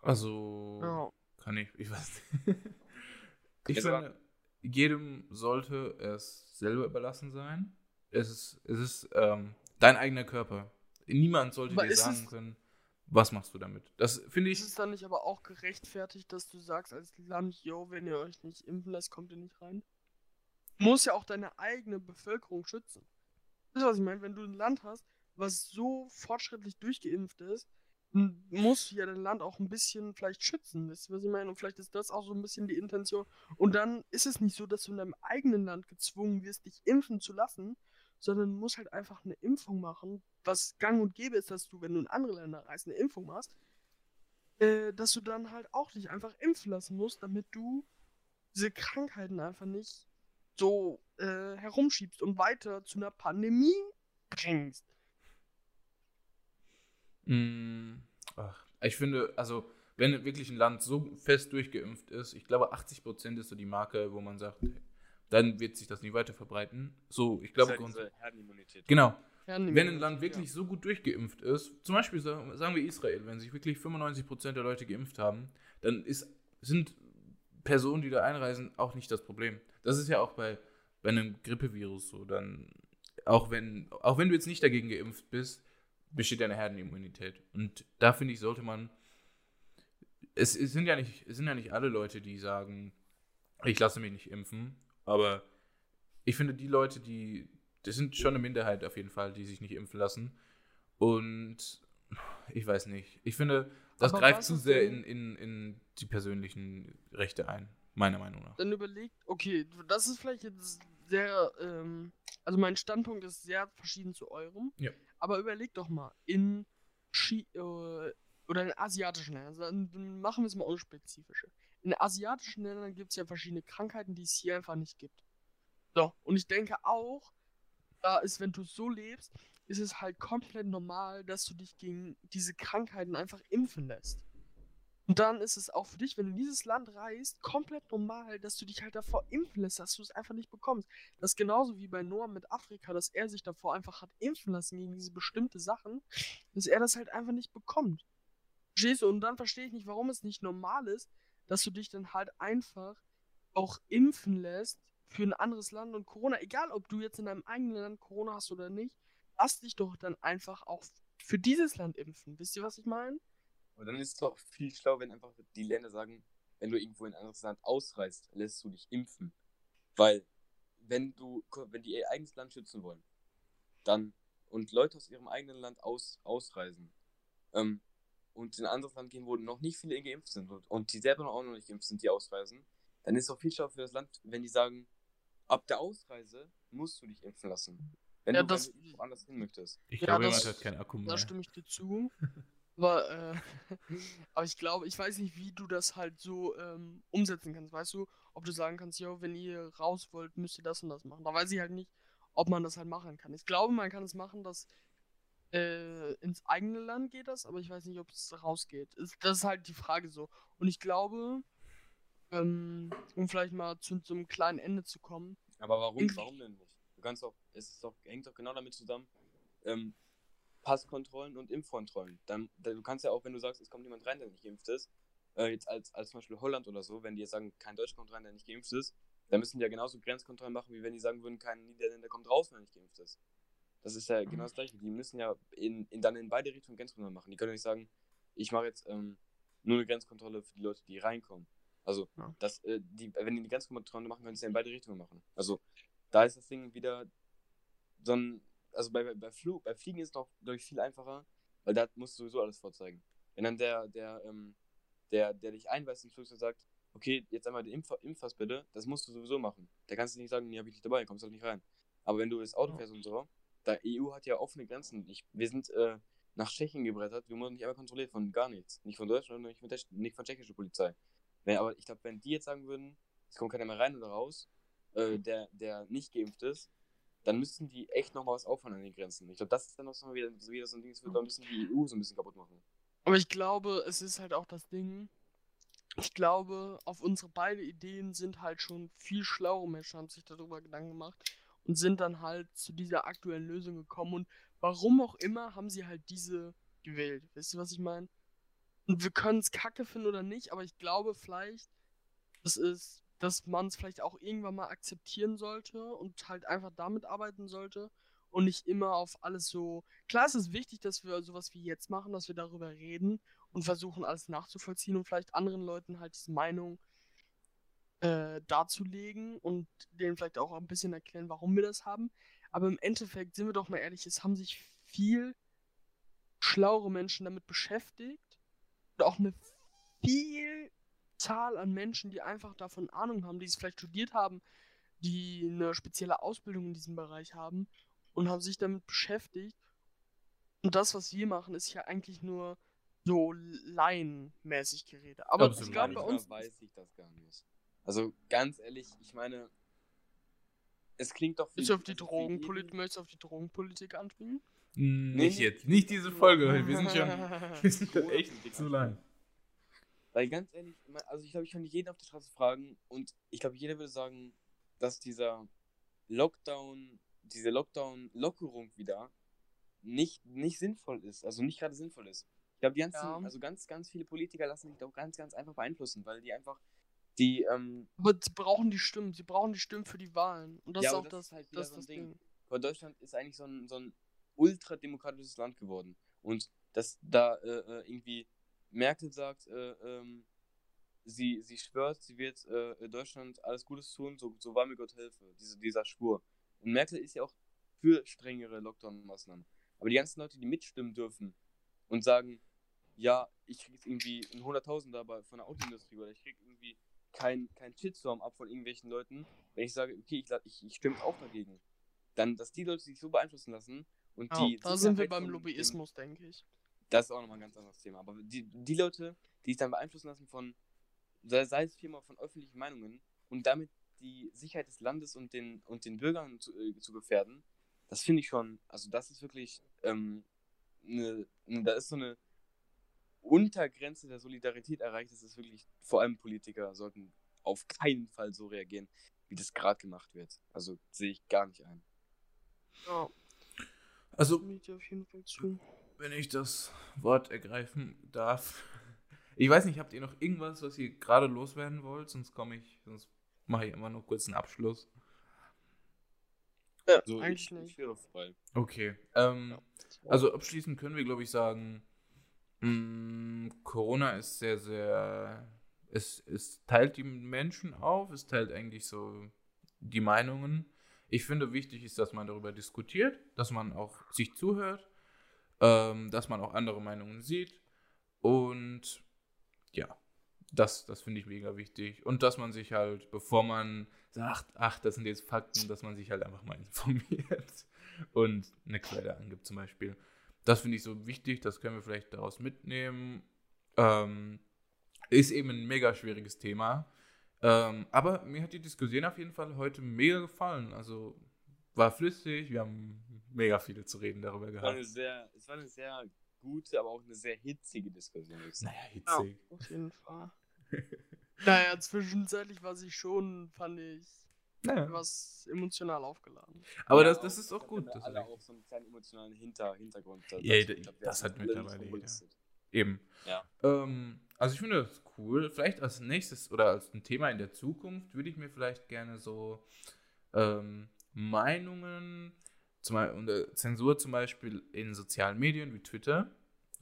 Also. Ja. Kann ich. Ich weiß nicht. ich aber- finde, jedem sollte es selber überlassen sein. Es ist, es ist ähm, dein eigener Körper. Niemand sollte Aber dir sagen können, was machst du damit. Das finde ich. Ist es dann nicht aber auch gerechtfertigt, dass du sagst als Land, yo, wenn ihr euch nicht impfen lässt, kommt ihr nicht rein? Du musst ja auch deine eigene Bevölkerung schützen. Das ist, was ich meine. Wenn du ein Land hast, was so fortschrittlich durchgeimpft ist, musst du ja dein Land auch ein bisschen vielleicht schützen. Wisst ihr, was ich meine? Und vielleicht ist das auch so ein bisschen die Intention. Und dann ist es nicht so, dass du in deinem eigenen Land gezwungen wirst, dich impfen zu lassen, sondern du musst halt einfach eine Impfung machen, was gang und gäbe ist, dass du, wenn du in andere Länder reist, eine Impfung machst, äh, dass du dann halt auch dich einfach impfen lassen musst, damit du diese Krankheiten einfach nicht so äh, herumschiebst und weiter zu einer Pandemie bringst. Mm, ach, ich finde, also, wenn wirklich ein Land so fest durchgeimpft ist, ich glaube, 80% ist so die Marke, wo man sagt, dann wird sich das nicht weiter verbreiten. So, ich glaube, halt Herdenimmunität. genau. Nee, Wenn ein Land wirklich ja. so gut durchgeimpft ist, zum Beispiel sa- sagen wir Israel, wenn sich wirklich 95% der Leute geimpft haben, dann ist, sind Personen, die da einreisen, auch nicht das Problem. Das ist ja auch bei, bei einem Grippevirus so. Dann, auch wenn, auch wenn du jetzt nicht dagegen geimpft bist, besteht eine Herdenimmunität. Und da finde ich, sollte man. Es, es, sind ja nicht, es sind ja nicht alle Leute, die sagen, ich lasse mich nicht impfen, aber ich finde, die Leute, die. Das sind schon eine Minderheit auf jeden Fall, die sich nicht impfen lassen. Und ich weiß nicht. Ich finde, das Aber greift zu sehr in, in, in die persönlichen Rechte ein, meiner Meinung nach. dann überlegt, okay, das ist vielleicht jetzt sehr, ähm, also mein Standpunkt ist sehr verschieden zu eurem. Ja. Aber überlegt doch mal, in Chi äh, oder in asiatischen Ländern, also dann machen wir es mal unspezifische. In asiatischen Ländern gibt es ja verschiedene Krankheiten, die es hier einfach nicht gibt. So, und ich denke auch, da ist, wenn du so lebst, ist es halt komplett normal, dass du dich gegen diese Krankheiten einfach impfen lässt. Und dann ist es auch für dich, wenn du in dieses Land reist, komplett normal, dass du dich halt davor impfen lässt, dass du es einfach nicht bekommst. Das ist genauso wie bei Noah mit Afrika, dass er sich davor einfach hat impfen lassen gegen diese bestimmte Sachen, dass er das halt einfach nicht bekommt. Verstehst du? Und dann verstehe ich nicht, warum es nicht normal ist, dass du dich dann halt einfach auch impfen lässt für ein anderes Land und Corona, egal ob du jetzt in deinem eigenen Land Corona hast oder nicht, lass dich doch dann einfach auch für dieses Land impfen. Wisst ihr, was ich meine? Und dann ist es doch viel schlauer, wenn einfach die Länder sagen, wenn du irgendwo in ein anderes Land ausreist, lässt du dich impfen. Weil, wenn du, wenn die ihr eigenes Land schützen wollen, dann, und Leute aus ihrem eigenen Land aus, ausreisen, ähm, und in ein anderes Land gehen, wo noch nicht viele geimpft sind und, und die selber noch auch noch nicht geimpft sind, die ausreisen, dann ist es doch viel schlauer für das Land, wenn die sagen, ab der Ausreise musst du dich impfen lassen. Wenn Ja, du das- woanders hin möchtest. Ich Ja, glaube, das- jemand hat keinen Akku mehr. Da stimme ich dir zu. Aber, äh, aber ich glaube, ich weiß nicht, wie du das halt so ähm, umsetzen kannst. Weißt du, ob du sagen kannst, jo, wenn ihr raus wollt, müsst ihr das und das machen. Da weiß ich halt nicht, ob man das halt machen kann. Ich glaube, man kann es machen, dass äh, ins eigene Land geht das, aber ich weiß nicht, ob es rausgeht. Ist, das ist halt die Frage so. Und ich glaube, ähm, um vielleicht mal zu, zu einem kleinen Ende zu kommen, Aber warum, warum denn nicht? Du kannst doch, es ist doch, hängt doch genau damit zusammen, ähm, Passkontrollen und Impfkontrollen. Dann, da- du kannst ja auch, wenn du sagst, es kommt jemand rein, der nicht geimpft ist, äh, jetzt als, als zum Beispiel Holland oder so, wenn die jetzt sagen, kein Deutscher kommt rein, der nicht geimpft ist, dann müssen die ja genauso Grenzkontrollen machen, wie wenn die sagen würden, kein Niederländer kommt raus, wenn er nicht geimpft ist. Das ist ja genau das gleiche. Die müssen ja in, in, dann in beide Richtungen Grenzkontrollen machen. Die können ja nicht sagen, ich mache jetzt ähm, nur eine Grenzkontrolle für die Leute, die reinkommen. Also, Ja. das, äh, die, wenn die eine Grenzkontrolle machen, können sie ja in beide Richtungen machen. Also, da ist das Ding wieder so ein, also bei, bei, bei, Flug, bei Fliegen ist es noch durch viel einfacher, weil da musst du sowieso alles vorzeigen. Wenn dann der, der, ähm, der, der dich einweist ins Flugzeug sagt, okay, jetzt einmal den Impf Impfpass bitte, das musst du sowieso machen. Da kannst du nicht sagen, nee, hab ich nicht dabei, kommst halt nicht rein. Aber wenn du das Auto Ja. fährst und so, da EU hat ja offene Grenzen. Ich, wir sind äh, nach Tschechien gebrettert, wir wurden nicht einmal kontrolliert von gar nichts. Nicht von Deutschland, nicht von, der, nicht von tschechischer Polizei. Wenn, aber ich glaube, wenn die jetzt sagen würden, es kommt keiner mehr rein oder raus, äh, der, der nicht geimpft ist, dann müssten die echt nochmal was aufhören an den Grenzen. Ich glaube, das ist dann noch so wieder, so wieder so ein Ding, das wird ein bisschen die EU so ein bisschen kaputt machen. Aber ich glaube, es ist halt auch das Ding. Ich glaube, auf unsere beide Ideen sind halt schon viel schlauere Menschen, haben sich darüber Gedanken gemacht und sind dann halt zu dieser aktuellen Lösung gekommen. Und warum auch immer, haben sie halt diese gewählt. Wisst ihr, was ich meine? Und wir können es kacke finden oder nicht, aber ich glaube vielleicht, das ist, dass man es vielleicht auch irgendwann mal akzeptieren sollte und halt einfach damit arbeiten sollte und nicht immer auf alles so. Klar, es ist wichtig, dass wir sowas wie jetzt machen, dass wir darüber reden und versuchen, alles nachzuvollziehen und vielleicht anderen Leuten halt diese Meinung äh, darzulegen und denen vielleicht auch ein bisschen erklären, warum wir das haben. Aber im Endeffekt, sind wir doch mal ehrlich, es haben sich viel schlauere Menschen damit beschäftigt und auch eine viel Zahl an Menschen, die einfach davon Ahnung haben, die es vielleicht studiert haben, die eine spezielle Ausbildung in diesem Bereich haben und haben sich damit beschäftigt. Und das, was wir machen, ist ja eigentlich nur so laienmäßig Gerede. Aber Absolut. ich glaube, bei uns. weiß ich das gar nicht. Also ganz ehrlich, ich meine, es klingt doch Willst du auf die also Drogenpolitik, jeden- möchtest du auf die Drogenpolitik anspielen? Hm, Nee, Nicht jetzt, nicht diese Folge. Wir sind schon, wir sind schon echt zu lang. Weil ganz ehrlich, also ich glaube, ich kann jeden auf der Straße fragen und ich glaube, jeder würde sagen, dass dieser Lockdown, diese Lockdown-Lockerung wieder nicht, nicht sinnvoll ist, also nicht gerade sinnvoll ist. Ich glaube, die ganzen, Ja. also ganz, ganz viele Politiker lassen sich doch ganz, ganz einfach beeinflussen, weil die einfach die, ähm, Aber sie brauchen die Stimmen, sie brauchen die Stimmen für die Wahlen. Und das Ja, ist auch das das, halt das, so ein das Ding. Ding. weil Deutschland ist eigentlich so ein, so ein ultrademokratisches Land geworden. Und dass da äh, äh, irgendwie Merkel sagt, äh, ähm, sie, sie schwört, sie wird äh, Deutschland alles Gutes tun, so, so wahr mir Gott helfe, diese, dieser Schwur. Und Merkel ist ja auch für strengere Lockdown-Maßnahmen. Aber die ganzen Leute, die mitstimmen dürfen und sagen, ja, ich krieg irgendwie einen Hunderttausender bei- von der Autoindustrie oder ich krieg irgendwie kein, kein Shitstorm ab von irgendwelchen Leuten, wenn ich sage, okay, ich, ich, ich stimme auch dagegen. Dann, dass die Leute sich so beeinflussen lassen und Ja, die. da sind wir Sicherheit beim von dem- Lobbyismus, denke ich. das ist auch nochmal ein ganz anderes Thema. Aber die, die Leute, die sich dann beeinflussen lassen von, sei, es viermal von öffentlichen Meinungen und damit die Sicherheit des Landes und den, und den Bürgern zu, äh, zu gefährden, das finde ich schon, also das ist wirklich, ähm, eine, eine, da ist so eine Untergrenze der Solidarität erreicht. Das ist wirklich, vor allem Politiker sollten auf keinen Fall so reagieren, wie das gerade gemacht wird. Also sehe ich gar nicht ein. Ja, Also, wenn ich das Wort ergreifen darf. Ich weiß nicht, habt ihr noch irgendwas, was ihr gerade loswerden wollt? Sonst komme ich, sonst mache ich immer nur kurz einen Abschluss. Ja, So, eigentlich ich, nicht. ich wäre frei. Okay. Ähm, Ja. Also abschließend können wir, glaube ich, sagen, mh, Corona ist sehr, sehr. Es, es teilt die Menschen auf, es teilt eigentlich so die Meinungen. Ich finde, wichtig ist, dass man darüber diskutiert, dass man auch sich zuhört, ähm, dass man auch andere Meinungen sieht. Und ja, das, das finde ich mega wichtig. Und dass man sich halt, bevor man sagt, ach, das sind jetzt Fakten, dass man sich halt einfach mal informiert und eine Quelle angibt zum Beispiel. Das finde ich so wichtig, das können wir vielleicht daraus mitnehmen. Ähm, ist eben ein mega schwieriges Thema. Ähm, aber mir hat die Diskussion auf jeden Fall heute mega gefallen. Also war flüssig, wir haben mega viel zu reden darüber Es war eine gehabt. sehr, es war eine sehr gute, aber auch eine sehr hitzige Diskussion. Naja, hitzig. Auf jeden Fall. naja, zwischenzeitlich war sie schon, fand ich, Naja. was emotional aufgeladen. Aber Ja, das, das ist auch wir gut. haben Das alle auch so einen kleinen emotionalen Hinter Hintergrund. dazu. Ja, Ich d- glaub, das hat mittlerweile jeder. Eben. Ja. Ähm, also ich finde das cool. Vielleicht als nächstes oder als ein Thema in der Zukunft würde ich mir vielleicht gerne so ähm, Meinungen zum, und äh, Zensur zum Beispiel in sozialen Medien wie Twitter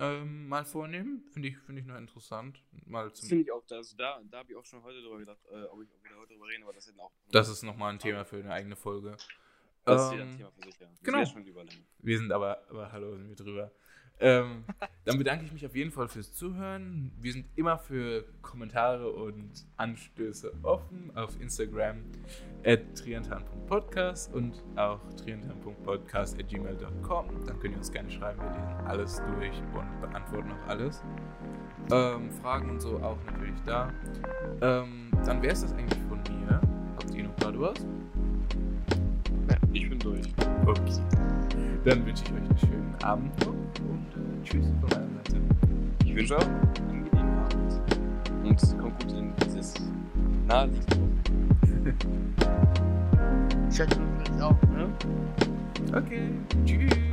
ähm, mal vornehmen. Finde ich, finde ich noch interessant. Mal Das zum, finde ich auch, also da, da habe ich auch schon heute drüber gedacht, äh, ob ich wir da heute drüber reden, aber das ist auch. das ist nochmal ein Thema für eine eigene Folge. das ist wieder ein Ähm, Thema für sich, ja. Das genau. Wir sind aber, aber hallo, sind wir drüber. Ähm, dann bedanke ich mich auf jeden Fall fürs Zuhören. Wir sind immer für Kommentare und Anstöße offen auf Instagram at triantan.podcast und auch triantan.podcast.gmail.com. Dann könnt ihr uns gerne schreiben, wir lesen alles durch und beantworten auch alles. Ähm, Fragen und so auch natürlich da. Ähm, dann wäre es das eigentlich von mir. Habt ihr noch gerade was? Ich bin durch. Okay. Dann wünsche ich euch einen schönen Abend und äh, tschüss von meiner Seite. Ich wünsche euch einen angenehmen Abend. Und kommt gut in dieses naheliegende Wochenende. Ich hätte vielleicht auch, ne? Okay, tschüss.